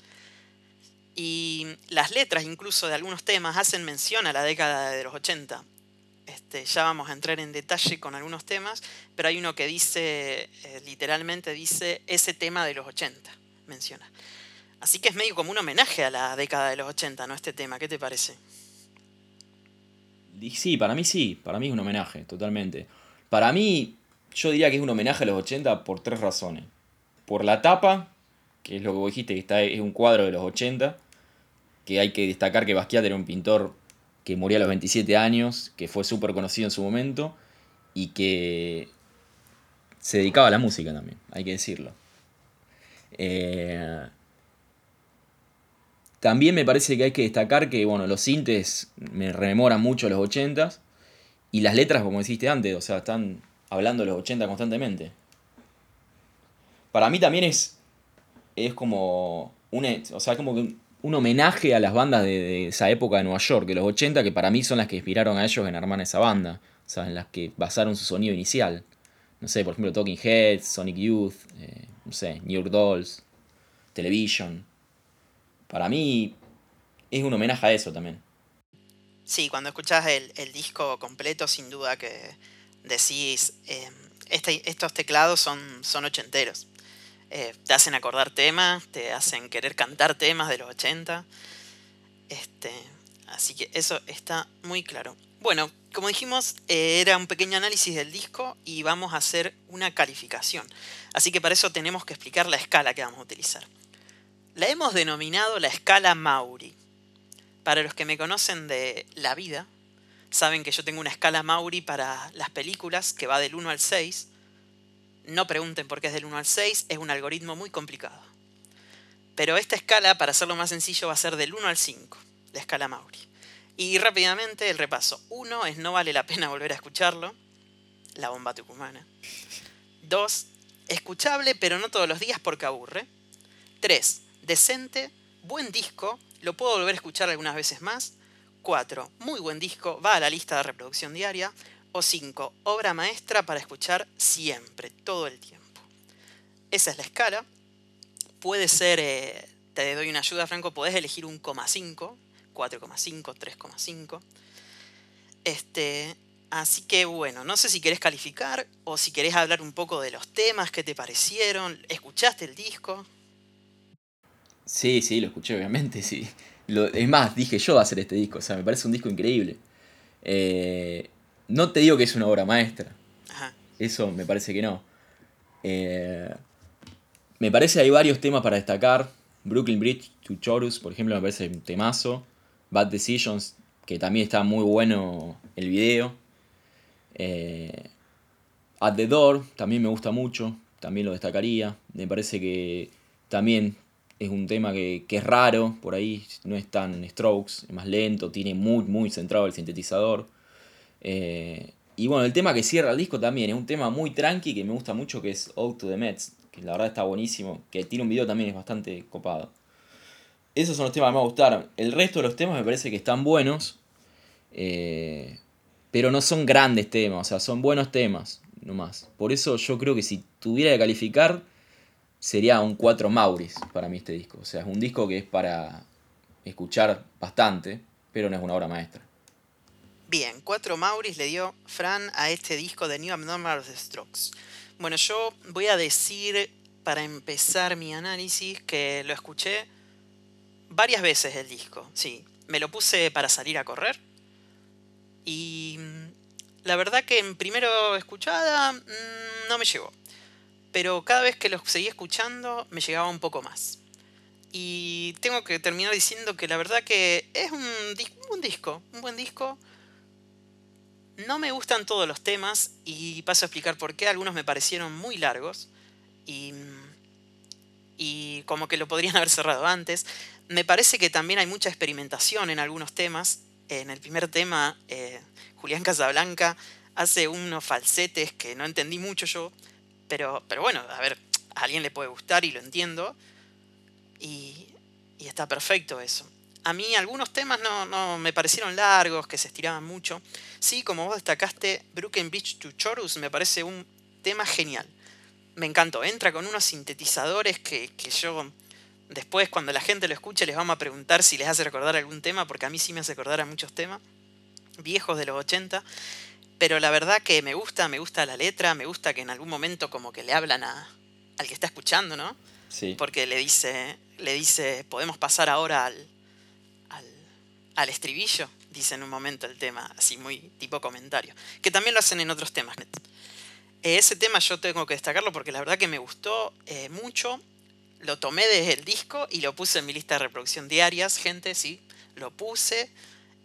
Y las letras incluso de algunos temas hacen mención a la década de los 80. Este, ya vamos a entrar en detalle con algunos temas, pero hay uno que dice, eh, literalmente dice, ese tema de los 80, menciona. Así que es medio como un homenaje a la década de los 80, ¿no? Este tema, ¿qué te parece? Sí, para mí sí, para mí es un homenaje, totalmente. Para mí, yo diría que es un homenaje a los 80 por tres razones. Por la tapa, que es lo que vos dijiste, que está, es un cuadro de los 80, que hay que destacar que Basquiat era un pintor que murió a los 27 años, que fue súper conocido en su momento y que se dedicaba a la música también, hay que decirlo. Eh, también me parece que hay que destacar que, bueno, los sintes me rememoran mucho los 80s y las letras, como dijiste antes, o sea, están hablando de los 80 constantemente. Para mí también es, es como, un, o sea, como un homenaje a las bandas de, esa época de Nueva York, de los 80, que para mí son las que inspiraron a ellos en armar esa banda, o en las que basaron su sonido inicial. No sé, por ejemplo, Talking Heads, Sonic Youth, eh, no sé, New York Dolls, Television para mí es un homenaje a eso también. Sí, cuando escuchas el, disco completo, sin duda que decís, em, este, estos teclados son, son ochenteros. Eh, te hacen acordar temas, te hacen querer cantar temas de los 80. Este, así que eso está muy claro. Bueno, como dijimos, era un pequeño análisis del disco y vamos a hacer una calificación. Así que para eso tenemos que explicar la escala que vamos a utilizar. La hemos denominado la escala Mauri. Para los que me conocen de la vida, saben que yo tengo una escala Mauri para las películas que va del 1 al 6. No pregunten por qué es del 1 al 6, es un algoritmo muy complicado. Pero esta escala, para hacerlo más sencillo, va a ser del 1 al 5, la escala Mauri. Y rápidamente el repaso. 1 es no vale la pena volver a escucharlo, la bomba tucumana. 2, escuchable pero no todos los días porque aburre. 3, decente, buen disco, lo puedo volver a escuchar algunas veces más. 4. Muy buen disco, va a la lista de reproducción diaria. O 5. Obra maestra para escuchar siempre, todo el tiempo. Esa es la escala. Puede ser, eh, te doy una ayuda Franco, podés elegir un 4,5, 3,5. Este, Así que bueno, no sé si querés calificar o si querés hablar un poco de los temas que te parecieron. ¿Escuchaste el disco? Sí, sí, lo escuché, obviamente, sí. Lo, es más, dije yo a hacer este disco, o sea, me parece un disco increíble. Eh, no te digo que es una obra maestra. Eso me parece que no. Eh, me parece que hay varios temas para destacar. Brooklyn Bridge to Chorus, por ejemplo, me parece un temazo. Bad Decisions, que también está muy bueno el video. Eh, At the Door, también me gusta mucho, también lo destacaría. Me parece que también es un tema que, es raro, por ahí no es tan strokes, es más lento, tiene muy, muy centrado el sintetizador. Eh, y bueno, el tema que cierra el disco también es un tema muy tranqui que me gusta mucho, que es Out to the Mets, que la verdad está buenísimo, que tiene un video también es bastante copado. Esos son los temas que me gustaron. El resto de los temas me parece que están buenos, eh, pero no son grandes temas, o sea, son buenos temas, nomás. Por eso yo creo que si tuviera que calificar, sería un 4 Mauris para mí este disco. O sea, es un disco que es para escuchar bastante, pero no es una obra maestra. Bien, 4 Mauris le dio Fran a este disco de New Abnormal Strokes. Bueno, yo voy a decir, para empezar mi análisis, que lo escuché varias veces el disco, sí. Me lo puse para salir a correr. Y mm, la verdad que en primero escuchada mm, no me llegó. Pero cada vez que lo seguí escuchando me llegaba un poco más. Y tengo que terminar diciendo que la verdad que es un, un disco, un buen disco no me gustan todos los temas y paso a explicar por qué. Algunos me parecieron muy largos y, y como que lo podrían haber cerrado antes. Me parece que también hay mucha experimentación en algunos temas. En el primer tema, eh, Julián Casablanca hace unos falsetes que no entendí mucho yo, pero, pero bueno, a ver, a alguien le puede gustar y lo entiendo. Y, y está perfecto eso. A mí algunos temas no, me parecieron largos, que se estiraban mucho. Sí, como vos destacaste, Broken Beach to Chorus me parece un tema genial. Me encantó. Entra con unos sintetizadores que, yo después cuando la gente lo escuche les vamos a preguntar si les hace recordar algún tema, porque a mí sí me hace recordar a muchos temas viejos de los 80. Pero la verdad que me gusta, me gusta la letra, me gusta que en algún momento como que le hablan a, al que está escuchando, ¿no? Sí. Porque le dice, le dice, podemos pasar ahora al, al estribillo, dice en un momento el tema, así muy tipo comentario, que también lo hacen en otros temas. Eh, ese tema yo tengo que destacarlo porque la verdad que me gustó eh, mucho, lo tomé desde el disco y lo puse en mi lista de reproducción diarias, gente, sí, lo puse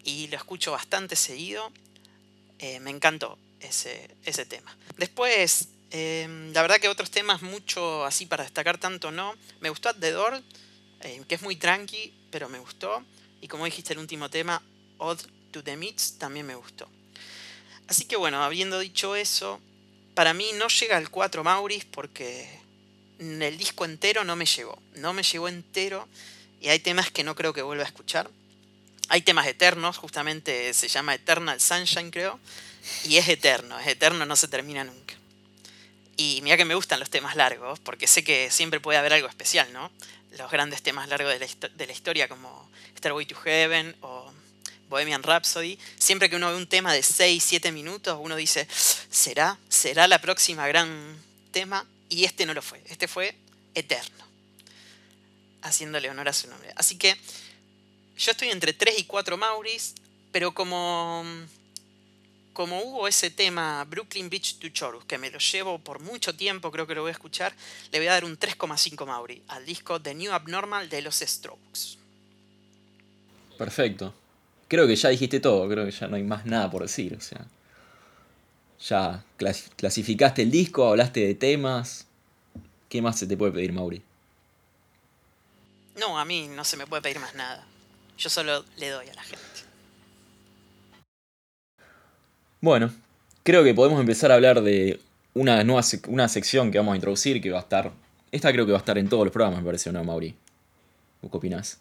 y lo escucho bastante seguido, eh, me encantó ese, ese tema. Después, la verdad que otros temas mucho así para destacar tanto no, me gustó At The Door, que es muy tranqui, pero me gustó. Y como dijiste, el último tema, Odd to the Meats, también me gustó. Así que bueno, habiendo dicho eso, para mí no llega al 4 Mauris porque el disco entero no me llegó. No me llegó entero y hay temas que no creo que vuelva a escuchar. Hay temas eternos, justamente se llama Eternal Sunshine, creo. Y es eterno, es eterno, no se termina nunca. Y mira que me gustan los temas largos, porque sé que siempre puede haber algo especial, ¿no? Los grandes temas largos de la, historia, como Way to Heaven o Bohemian Rhapsody, siempre que uno ve un tema de 6, 7 minutos, uno dice, ¿será? ¿Será la próxima gran tema? Y este no lo fue, este fue eterno, haciéndole honor a su nombre. Así que yo estoy entre 3 y 4 Mauris, pero como, como hubo ese tema Brooklyn Beach to Chorus, que me lo llevo por mucho tiempo, creo que lo voy a escuchar, le voy a dar un 3,5 Mauri al disco The New Abnormal de los Strokes. Perfecto. Creo que ya dijiste todo, creo que ya no hay más nada por decir, o sea. Ya clasificaste el disco, hablaste de temas. ¿Qué más se te puede pedir, Mauri? No, a mí no se me puede pedir más nada. Yo solo le doy a la gente. Bueno, creo que podemos empezar a hablar de una nueva una sección que vamos a introducir que va a estar. Esta creo que va a estar en todos los programas, me parece, ¿no, Mauri? ¿Qué opinas?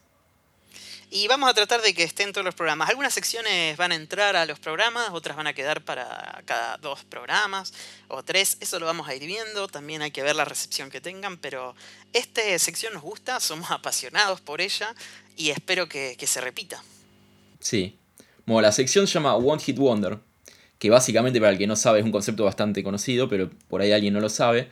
Y vamos a tratar de que estén todos los programas. Algunas secciones van a entrar a los programas, otras van a quedar para cada dos programas o tres. Eso lo vamos a ir viendo. También hay que ver la recepción que tengan. Pero esta sección nos gusta, somos apasionados por ella y espero que, se repita. Sí. Bueno, la sección se llama One Hit Wonder, que básicamente para el que no sabe es un concepto bastante conocido, pero por ahí alguien no lo sabe,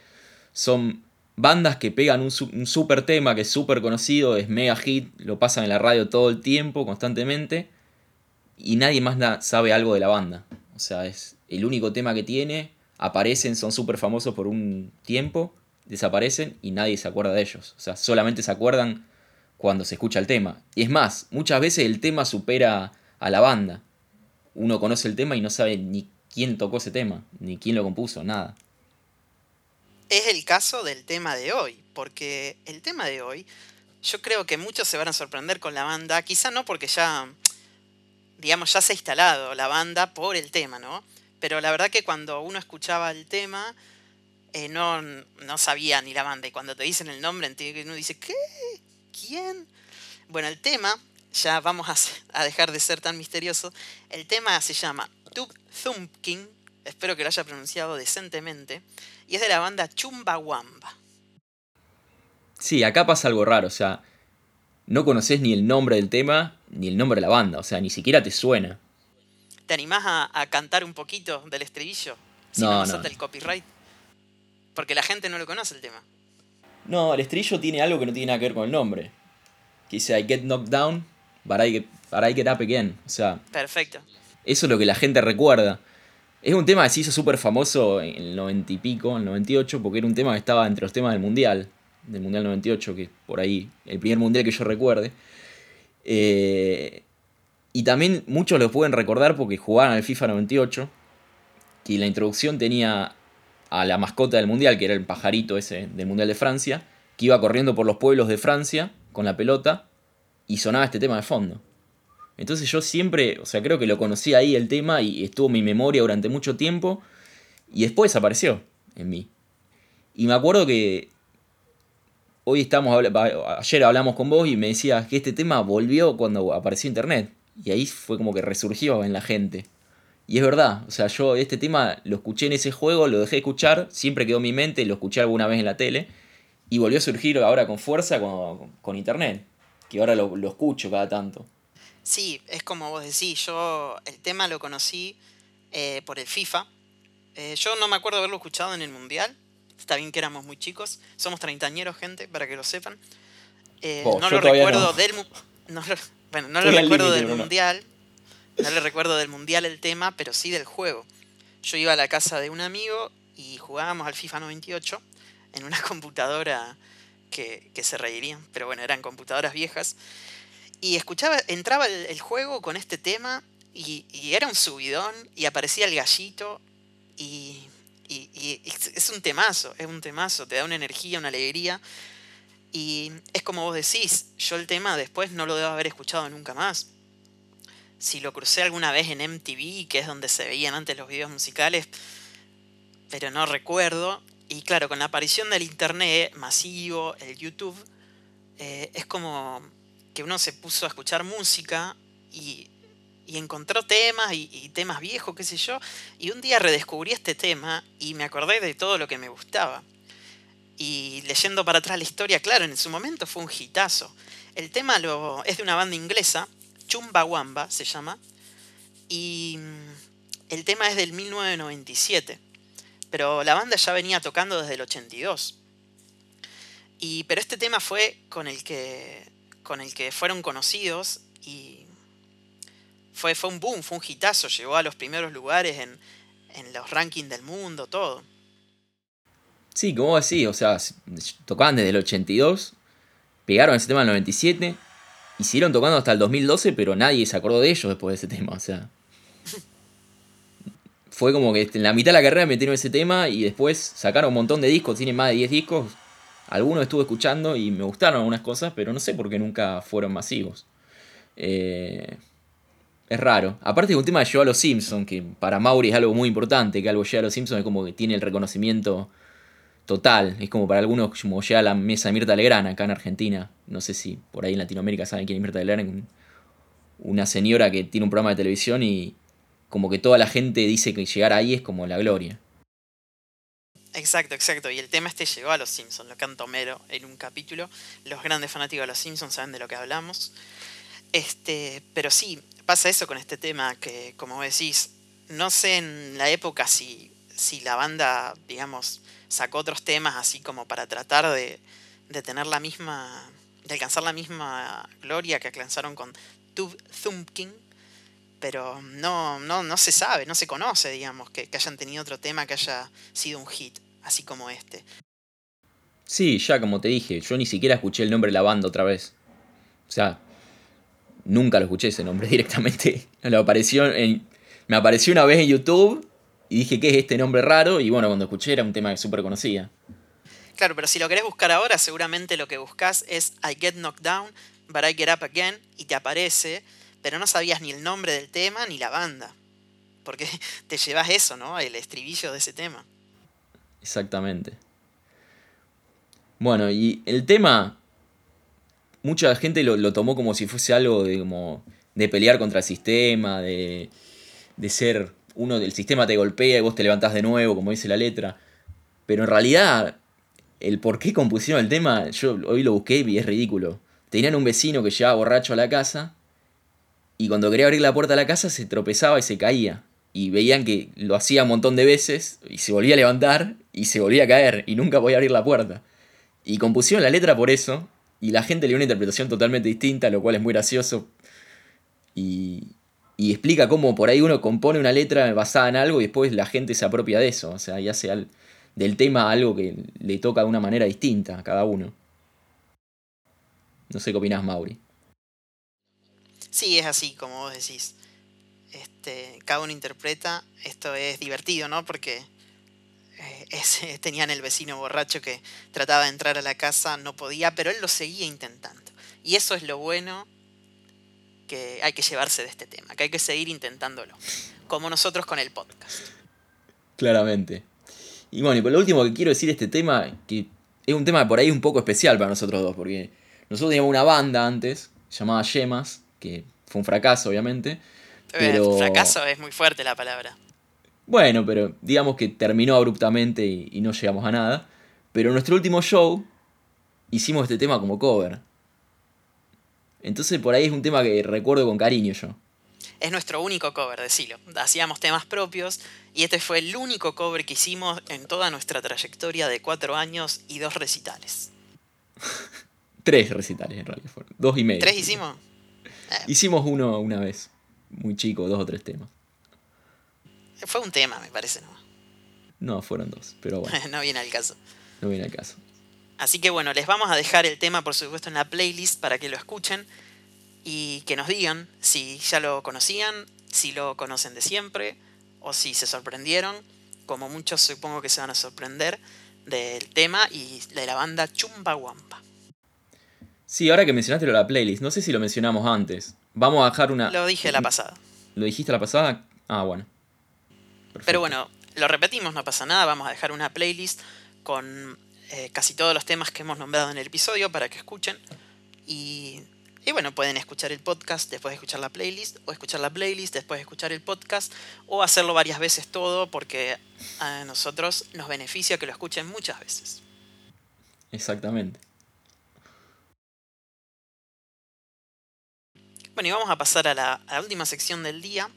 son bandas que pegan un, super tema que es súper conocido, es mega hit, lo pasan en la radio todo el tiempo, constantemente, y nadie más sabe algo de la banda. O sea, es el único tema que tiene, aparecen, son súper famosos por un tiempo, desaparecen y nadie se acuerda de ellos. O sea, solamente se acuerdan cuando se escucha el tema. Y es más, muchas veces el tema supera a la banda. Uno conoce el tema y no sabe ni quién tocó ese tema, ni quién lo compuso, nada es el caso del tema de hoy, porque el tema de hoy, yo creo que muchos se van a sorprender con la banda, quizá no porque ya, digamos, ya se ha instalado la banda por el tema, ¿no? Pero la verdad que cuando uno escuchaba el tema, eh, no, no sabía ni la banda, y cuando te dicen el nombre, uno dice, ¿qué? ¿Quién? Bueno, el tema, ya vamos a, dejar de ser tan misterioso, el tema se llama Tube Thumpkin, espero que lo haya pronunciado decentemente, y es de la banda Chumbawamba. Sí, acá pasa algo raro, o sea, no conoces ni el nombre del tema ni el nombre de la banda, o sea, ni siquiera te suena. ¿Te animás a, cantar un poquito del estribillo? Si no, no, el copyright. Porque la gente no lo conoce el tema. No, el estribillo tiene algo que no tiene nada que ver con el nombre. Que dice I get knocked down, but I get, but I get up again. O sea. Perfecto. Eso es lo que la gente recuerda. Es un tema que se hizo súper famoso en el 90 y pico, en el 98, porque era un tema que estaba entre los temas del Mundial, del Mundial 98, que por ahí, el primer Mundial que yo recuerde. Eh, y también muchos lo pueden recordar porque jugaban al FIFA 98, que la introducción tenía a la mascota del Mundial, que era el pajarito ese del Mundial de Francia, que iba corriendo por los pueblos de Francia con la pelota y sonaba este tema de fondo. Entonces yo siempre, o sea, creo que lo conocí ahí el tema y estuvo en mi memoria durante mucho tiempo y después apareció en mí. Y me acuerdo que hoy estamos, ayer hablamos con vos y me decías que este tema volvió cuando apareció internet. Y ahí fue como que resurgió en la gente. Y es verdad, o sea, yo este tema lo escuché en ese juego, lo dejé de escuchar, siempre quedó en mi mente, lo escuché alguna vez en la tele, y volvió a surgir ahora con fuerza con, internet, que ahora lo escucho cada tanto. Sí, es como vos decís, yo el tema lo conocí eh, por el FIFA. Eh, yo no me acuerdo haberlo escuchado en el Mundial. Está bien que éramos muy chicos. Somos treintañeros, gente, para que lo sepan. Eh, no lo recuerdo del... bueno, no lo recuerdo del Mundial. No le recuerdo del Mundial el tema, pero sí del juego. Yo iba a la casa de un amigo y jugábamos al FIFA 98 en una computadora que, se reirían, pero bueno, eran computadoras viejas. Y escuchaba, entraba el, juego con este tema y, era un subidón y aparecía el gallito y, es un temazo, es un temazo, te da una energía, una alegría. Y es como vos decís, yo el tema después no lo debo haber escuchado nunca más. Si lo crucé alguna vez en MTV, que es donde se veían antes los videos musicales, pero no recuerdo. Y claro, con la aparición del internet masivo, el YouTube, eh, es como que uno se puso a escuchar música y, encontró temas y, temas viejos, qué sé yo, y un día redescubrí este tema y me acordé de todo lo que me gustaba. Y leyendo para atrás la historia, claro, en su momento fue un hitazo. El tema lo, es de una banda inglesa, Chumbawamba se llama, y mm, el tema es del 1997, pero la banda ya venía tocando desde el 82. Y, pero este tema fue con el que con el que fueron conocidos y fue, fue un boom, fue un hitazo, llegó a los primeros lugares en, los rankings del mundo, todo. Sí, como decís, o sea, tocaban desde el 82, pegaron ese tema en el 97, hicieron tocando hasta el 2012, pero nadie se acordó de ellos después de ese tema, o sea. Fue como que en la mitad de la carrera metieron ese tema y después sacaron un montón de discos, tienen más de 10 discos, algunos estuve escuchando y me gustaron algunas cosas, pero no sé por qué nunca fueron masivos. Eh, es raro. Aparte que un tema de llegó a los Simpsons, que para Mauri es algo muy importante, que algo llega a los Simpsons es como que tiene el reconocimiento total. Es como para algunos como llega a la mesa de Mirta Legrand acá en Argentina. No sé si por ahí en Latinoamérica saben quién es Mirta Legrand. Una señora que tiene un programa de televisión y como que toda la gente dice que llegar ahí es como la gloria. Exacto, exacto. Y el tema este llegó a los Simpsons, lo canta Homero en un capítulo. Los grandes fanáticos de los Simpsons saben de lo que hablamos. Este, pero sí, pasa eso con este tema que, como decís, no sé en la época si, si la banda, digamos, sacó otros temas así como para tratar de, de tener la misma, de alcanzar la misma gloria que alcanzaron con Tube Thumpkin, pero no, no, no se sabe, no se conoce, digamos, que, que hayan tenido otro tema que haya sido un hit, así como este. Sí, ya como te dije, yo ni siquiera escuché el nombre de la banda otra vez. O sea, nunca lo escuché ese nombre directamente. Me apareció, en, me apareció una vez en YouTube y dije, ¿qué es este nombre raro? Y bueno, cuando escuché era un tema súper conocía. Claro, pero si lo querés buscar ahora, seguramente lo que buscas es I Get Knocked Down, But I Get Up Again, y te aparece, pero no sabías ni el nombre del tema ni la banda. Porque te llevas eso, ¿no? El estribillo de ese tema. Exactamente. Bueno, y el tema, mucha gente lo, tomó como si fuese algo de, como, de pelear contra el sistema, de, de ser uno del sistema te golpea y vos te levantás de nuevo, como dice la letra. Pero en realidad, el por qué compusieron el tema, yo hoy lo busqué y es ridículo. Tenían un vecino que llevaba borracho a la casa y cuando quería abrir la puerta de la casa se tropezaba y se caía. Y veían que lo hacía un montón de veces y se volvía a levantar y se volvía a caer y nunca podía abrir la puerta. Y compusieron la letra por eso, y la gente le dio una interpretación totalmente distinta, lo cual es muy gracioso. Y, y explica cómo por ahí uno compone una letra basada en algo y después la gente se apropia de eso, o sea, y hace al, del tema algo que le toca de una manera distinta a cada uno. No sé qué opinás, Mauri. Sí, es así, como vos decís. Este, cada uno interpreta, esto es divertido, ¿no? Porque eh, ese, tenían el vecino borracho que trataba de entrar a la casa, no podía, pero él lo seguía intentando. Y eso es lo bueno que hay que llevarse de este tema, que hay que seguir intentándolo, como nosotros con el podcast. Claramente. Y bueno, y por lo último que quiero decir de este tema, que es un tema por ahí un poco especial para nosotros dos, porque nosotros teníamos una banda antes, llamada Yemas, que fue un fracaso obviamente. Eh, pero... Fracaso es muy fuerte la palabra. Bueno, pero digamos que terminó abruptamente y, no llegamos a nada. Pero en nuestro último show hicimos este tema como cover. Entonces por ahí es un tema que recuerdo con cariño yo. Es nuestro único cover, decilo. Hacíamos temas propios y este fue el único cover que hicimos en toda nuestra trayectoria de cuatro años y dos recitales. Tres recitales en realidad fueron. Dos y medio. ¿Tres hicimos? Hicimos uno una vez. Muy chico, dos o tres temas. Fue un tema, me parece, ¿no? No, fueron dos, pero bueno. no viene al caso. No viene al caso. Así que bueno, les vamos a dejar el tema, por supuesto, en la playlist para que lo escuchen y que nos digan si ya lo conocían, si lo conocen de siempre o si se sorprendieron, como muchos supongo que se van a sorprender del tema y de la banda Chumbawampa. Sí, ahora que mencionaste lo de la playlist, no sé si lo mencionamos antes. Vamos a dejar una. Lo dije la pasada. ¿Lo dijiste la pasada? Ah, bueno. Pero bueno, lo repetimos, no pasa nada, vamos a dejar una playlist con eh, casi todos los temas que hemos nombrado en el episodio para que escuchen. Y, y, bueno, pueden escuchar el podcast después de escuchar la playlist, o escuchar la playlist después de escuchar el podcast, o hacerlo varias veces todo porque a nosotros nos beneficia que lo escuchen muchas veces. Exactamente. Bueno, y vamos a pasar a la, última sección del día,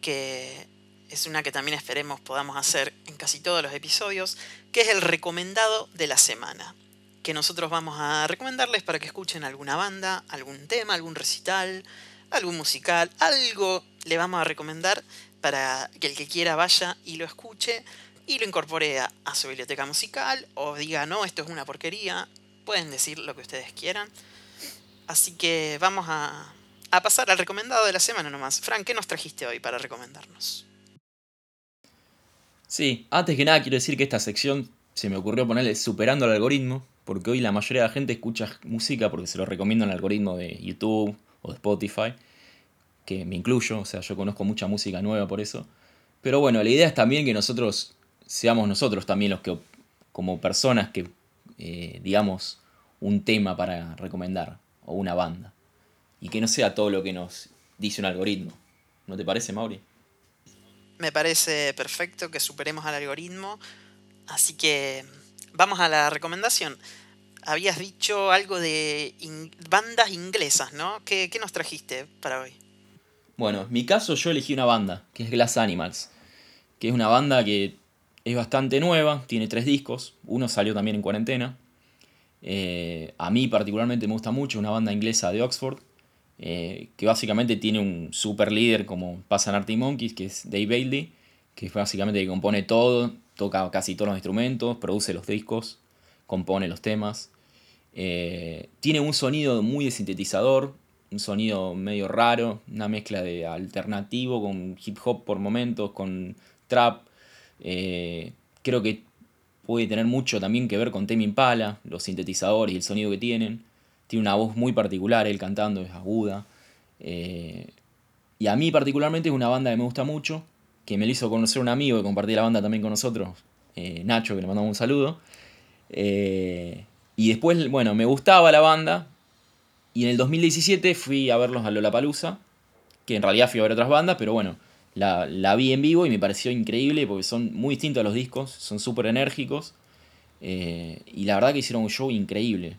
que es una que también esperemos podamos hacer en casi todos los episodios, que es el recomendado de la semana. Que nosotros vamos a recomendarles para que escuchen alguna banda, algún tema, algún recital, algún musical, algo le vamos a recomendar para que el que quiera vaya y lo escuche y lo incorpore a, su biblioteca musical o diga, no, esto es una porquería. Pueden decir lo que ustedes quieran. Así que vamos a, a pasar al recomendado de la semana nomás. Frank, ¿qué nos trajiste hoy para recomendarnos? Sí, antes que nada quiero decir que esta sección se me ocurrió ponerle superando el algoritmo, porque hoy la mayoría de la gente escucha música porque se lo recomiendo en el algoritmo de YouTube o de Spotify, que me incluyo, o sea, yo conozco mucha música nueva por eso. Pero bueno, la idea es también que nosotros seamos nosotros también los que, como personas que, eh, digamos, un tema para recomendar, o una banda. Y que no sea todo lo que nos dice un algoritmo. ¿No te parece, Mauri? Me parece perfecto que superemos al algoritmo. Así que vamos a la recomendación. Habías dicho algo de bandas inglesas, ¿no? ¿Qué, nos trajiste para hoy? Bueno, en mi caso yo elegí una banda, que es Glass Animals, que es una banda que es bastante nueva, tiene tres discos, uno salió también en cuarentena. Eh, a mí particularmente me gusta mucho, una banda inglesa de Oxford, eh, que básicamente tiene un super líder como pasa en Arctic Monkeys, que es Dave Bailey, que es básicamente que compone todo, toca casi todos los instrumentos, produce los discos, compone los temas. Eh, tiene un sonido muy de sintetizador, un sonido medio raro, una mezcla de alternativo con hip hop por momentos, con trap. Eh, creo que puede tener mucho también que ver con Temi Impala, los sintetizadores y el sonido que tienen. Tiene una voz muy particular, él cantando es aguda. Eh, y a mí particularmente es una banda que me gusta mucho, que me lo hizo conocer un amigo que compartía la banda también con nosotros, Nacho, que le mandamos un saludo. Y después, bueno, me gustaba la banda. Y en el 2017 fui a verlos a Lollapalooza. Que en realidad fui a ver otras bandas, pero bueno, la, vi en vivo y me pareció increíble porque son muy distintos a los discos, son súper enérgicos. Eh, y la verdad que hicieron un show increíble.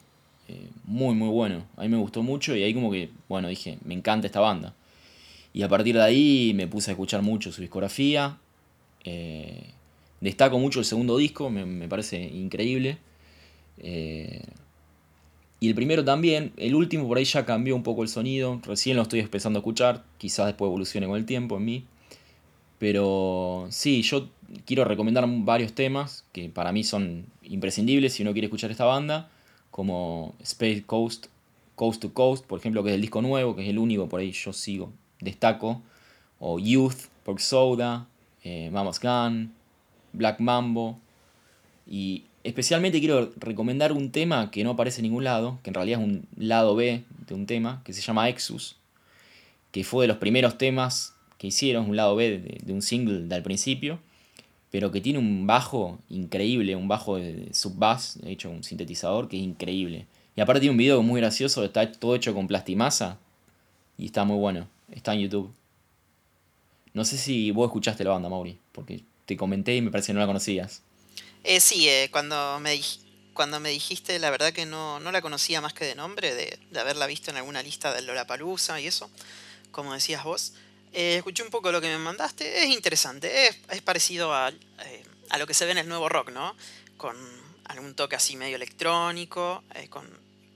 Eh, muy, muy bueno. A mí me gustó mucho y ahí como que, bueno, dije, me encanta esta banda. Y a partir de ahí me puse a escuchar mucho su discografía. Eh, destaco mucho el segundo disco, me, me parece increíble. Eh, y el primero también, el último por ahí ya cambió un poco el sonido, recién lo estoy empezando a escuchar, quizás después evolucione con el tiempo en mí. Pero sí, yo quiero recomendar varios temas que para mí son imprescindibles si uno quiere escuchar esta banda, como Space Coast, Coast to Coast, por ejemplo, que es el disco nuevo, que es el único por ahí yo sigo, destaco, o Youth, Pork Soda, eh, Mama's Gun, Black Mambo, y Especialmente quiero recomendar un tema que no aparece en ningún lado, que en realidad es un lado B de un tema, que se llama Exus, que fue de los primeros temas que hicieron, un lado B de, un single del principio, pero que tiene un bajo increíble, un bajo de sub-bass, de hecho un sintetizador que es increíble. Y aparte tiene un video muy gracioso, está todo hecho con plastimasa y está muy bueno, está en YouTube. No sé si vos escuchaste la banda, Mauri, porque te comenté y me parece que no la conocías. Eh, sí, eh, cuando, me, cuando me dijiste, la verdad que no, no la conocía más que de nombre, de, haberla visto en alguna lista del Lollapalooza y eso, como decías vos. Eh, escuché un poco lo que me mandaste, es interesante, es, parecido a, eh, a, lo que se ve en el nuevo rock, ¿no? Con algún toque así medio electrónico, con,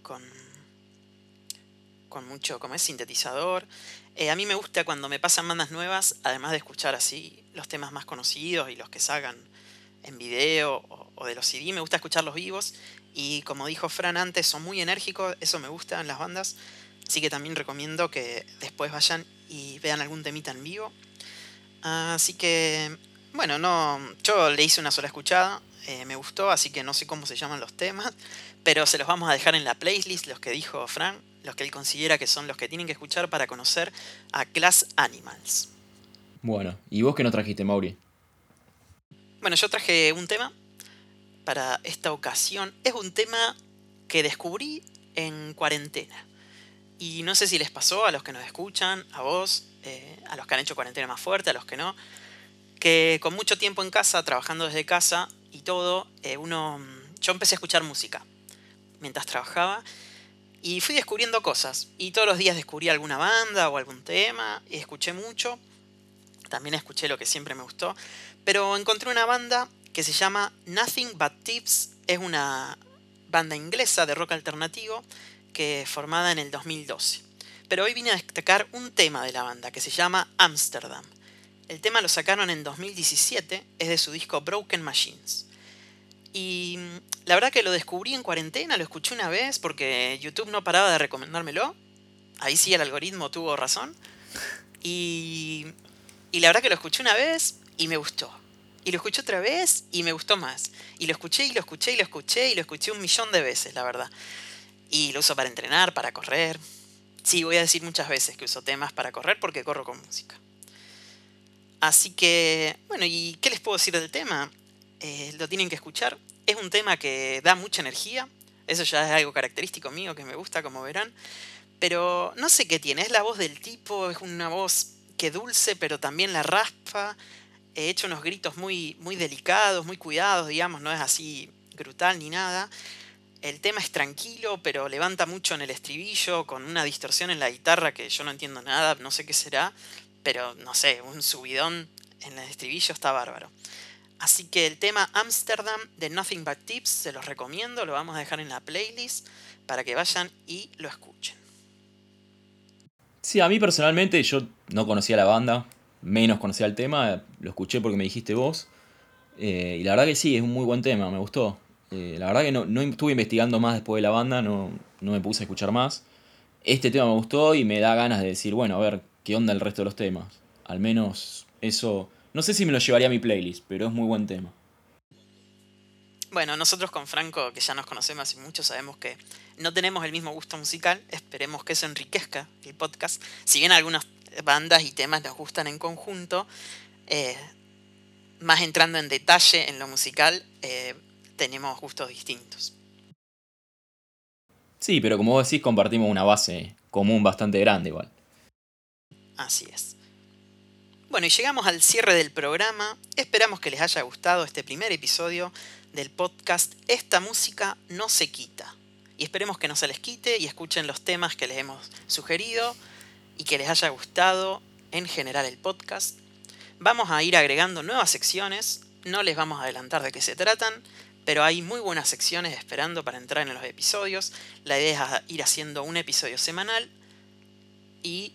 con, con, mucho, como es, sintetizador. a mí me gusta cuando me pasan bandas nuevas, además de escuchar así los temas más conocidos y los que salgan en video o, de los CD, me gusta escucharlos vivos y como dijo Fran antes, son muy enérgicos, eso me gusta en las bandas, así que también recomiendo que después vayan y vean algún temita en vivo. Así que, bueno, no, yo le hice una sola escuchada, eh, me gustó, así que no sé cómo se llaman los temas, pero se los vamos a dejar en la playlist, los que dijo Fran, los que él considera que son los que tienen que escuchar para conocer a Class Animals. Bueno, ¿y vos qué nos trajiste, Mauri? Bueno, yo traje un tema para esta ocasión. Es un tema que descubrí en cuarentena. Y no sé si les pasó a los que nos escuchan, a vos, eh, a los que han hecho cuarentena más fuerte, a los que no, que con mucho tiempo en casa, trabajando desde casa y todo, eh, uno, yo empecé a escuchar música mientras trabajaba y fui descubriendo cosas. Y todos los días descubrí alguna banda o algún tema y escuché mucho. También escuché lo que siempre me gustó. Pero encontré una banda que se llama Nothing But Tips. Es una banda inglesa de rock alternativo que formada en el 2012. Pero hoy vine a destacar un tema de la banda que se llama Amsterdam. El tema lo sacaron en 2017, es de su disco Broken Machines. Y la verdad que lo descubrí en cuarentena, lo escuché una vez porque YouTube no paraba de recomendármelo. Ahí sí el algoritmo tuvo razón. Y, y la verdad que lo escuché una vez y me gustó. Y lo escuché otra vez y me gustó más. Y lo escuché y lo escuché y lo escuché y lo escuché un millón de veces, la verdad. Y lo uso para entrenar, para correr. Sí, voy a decir muchas veces que uso temas para correr porque corro con música. Así que, bueno, ¿y qué les puedo decir del tema? Eh, lo tienen que escuchar. Es un tema que da mucha energía. Eso ya es algo característico mío que me gusta, como verán. Pero no sé qué tiene. Es la voz del tipo, es una voz que dulce, pero también la raspa he hecho unos gritos muy, muy delicados, muy cuidados, digamos, no es así brutal ni nada. El tema es tranquilo, pero levanta mucho en el estribillo, con una distorsión en la guitarra que yo no entiendo nada, no sé qué será, pero no sé, un subidón en el estribillo está bárbaro. Así que el tema Amsterdam de Nothing But Tips se los recomiendo, lo vamos a dejar en la playlist para que vayan y lo escuchen. Sí, a mí personalmente yo no conocía la banda, menos conocía el tema, lo escuché porque me dijiste vos. Eh, y la verdad que sí, es un muy buen tema, me gustó. Eh, la verdad que no, no, estuve investigando más después de la banda, no, no me puse a escuchar más. Este tema me gustó y me da ganas de decir, bueno, a ver, ¿qué onda el resto de los temas? Al menos eso no sé si me lo llevaría a mi playlist, pero es muy buen tema. Bueno, nosotros con Franco, que ya nos conocemos hace mucho, sabemos que no tenemos el mismo gusto musical. Esperemos que eso enriquezca el podcast. Si bien algunas bandas y temas nos gustan en conjunto, eh, más entrando en detalle en lo musical, eh, tenemos gustos distintos. Sí, pero como vos decís, compartimos una base común bastante grande igual. Así es. Bueno, y llegamos al cierre del programa. Esperamos que les haya gustado este primer episodio del podcast Esta música no se quita. Y esperemos que no se les quite y escuchen los temas que les hemos sugerido y que les haya gustado en general el podcast. Vamos a ir agregando nuevas secciones, no les vamos a adelantar de qué se tratan, pero hay muy buenas secciones esperando para entrar en los episodios. La idea es ir haciendo un episodio semanal y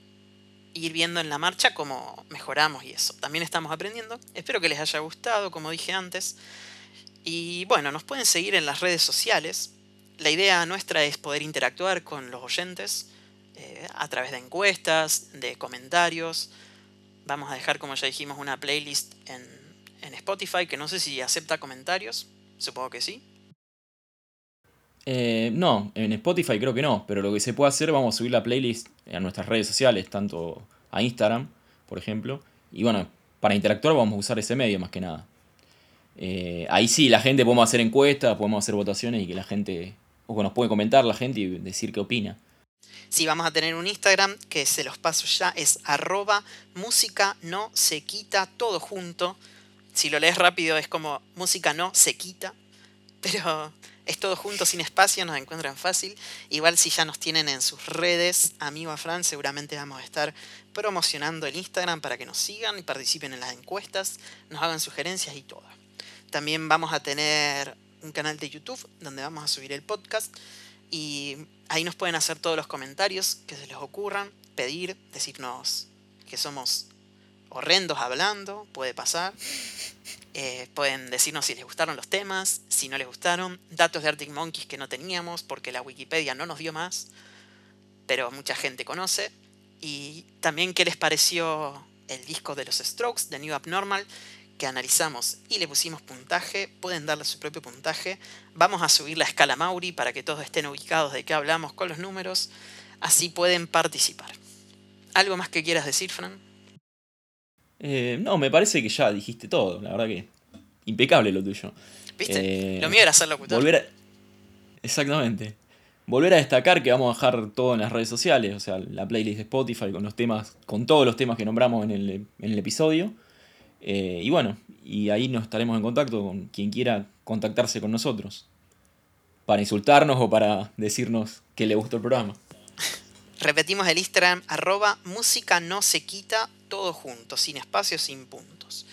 ir viendo en la marcha cómo mejoramos y eso. También estamos aprendiendo. Espero que les haya gustado, como dije antes. Y bueno, nos pueden seguir en las redes sociales. La idea nuestra es poder interactuar con los oyentes eh, a través de encuestas, de comentarios. Vamos a dejar, como ya dijimos, una playlist en, en Spotify que no sé si acepta comentarios. Supongo que sí. Eh, no, en Spotify creo que no, pero lo que se puede hacer, vamos a subir la playlist a nuestras redes sociales, tanto a Instagram, por ejemplo. Y bueno, para interactuar vamos a usar ese medio más que nada. Eh, ahí sí, la gente podemos hacer encuestas, podemos hacer votaciones y que la gente, o que nos puede comentar la gente y decir qué opina. Sí, vamos a tener un Instagram que se los paso ya, es arroba música no se quita todo junto. Si lo lees rápido es como música no se quita, pero es todo junto, sin espacio, nos encuentran fácil. Igual si ya nos tienen en sus redes, amigo a Fran, seguramente vamos a estar promocionando el Instagram para que nos sigan y participen en las encuestas, nos hagan sugerencias y todo. También vamos a tener un canal de YouTube donde vamos a subir el podcast y ahí nos pueden hacer todos los comentarios que se les ocurran, pedir, decirnos que somos horrendos hablando, puede pasar. Eh, pueden decirnos si les gustaron los temas, si no les gustaron, datos de Arctic Monkeys que no teníamos porque la Wikipedia no nos dio más, pero mucha gente conoce. Y también qué les pareció el disco de los Strokes, de New Abnormal, que analizamos y le pusimos puntaje. Pueden darle su propio puntaje. Vamos a subir la escala Mauri para que todos estén ubicados de qué hablamos con los números. Así pueden participar. ¿Algo más que quieras decir, Fran? Eh, no, me parece que ya dijiste todo, la verdad que impecable lo tuyo. ¿Viste? Eh, lo mío era ser locutor. Volver Exactamente. Volver a destacar que vamos a dejar todo en las redes sociales, o sea, la playlist de Spotify con los temas, con todos los temas que nombramos en el, episodio. Eh, y bueno, y ahí nos estaremos en contacto con quien quiera contactarse con nosotros. Para insultarnos o para decirnos que le gustó el programa. Repetimos el Instagram, arroba música no se quita todo junto, sin espacios, sin puntos.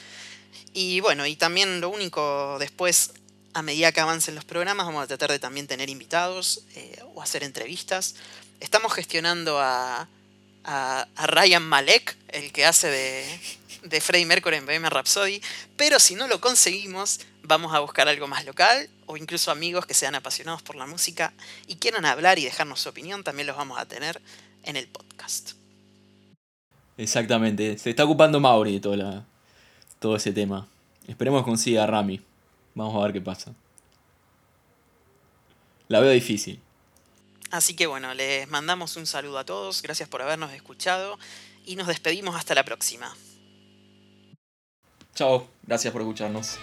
Y bueno, y también lo único después, a medida que avancen los programas, vamos a tratar de también tener invitados eh, o hacer entrevistas. Estamos gestionando a, a, Ryan Malek, el que hace de, de Freddie Mercury en BM Rhapsody, pero si no lo conseguimos, vamos a buscar algo más local o incluso amigos que sean apasionados por la música y quieran hablar y dejarnos su opinión, también los vamos a tener en el podcast. Exactamente, se está ocupando Mauri de todo, todo ese tema. Esperemos que consiga a Rami. Vamos a ver qué pasa. La veo difícil. Así que bueno, les mandamos un saludo a todos, gracias por habernos escuchado y nos despedimos hasta la próxima. Chao, gracias por escucharnos.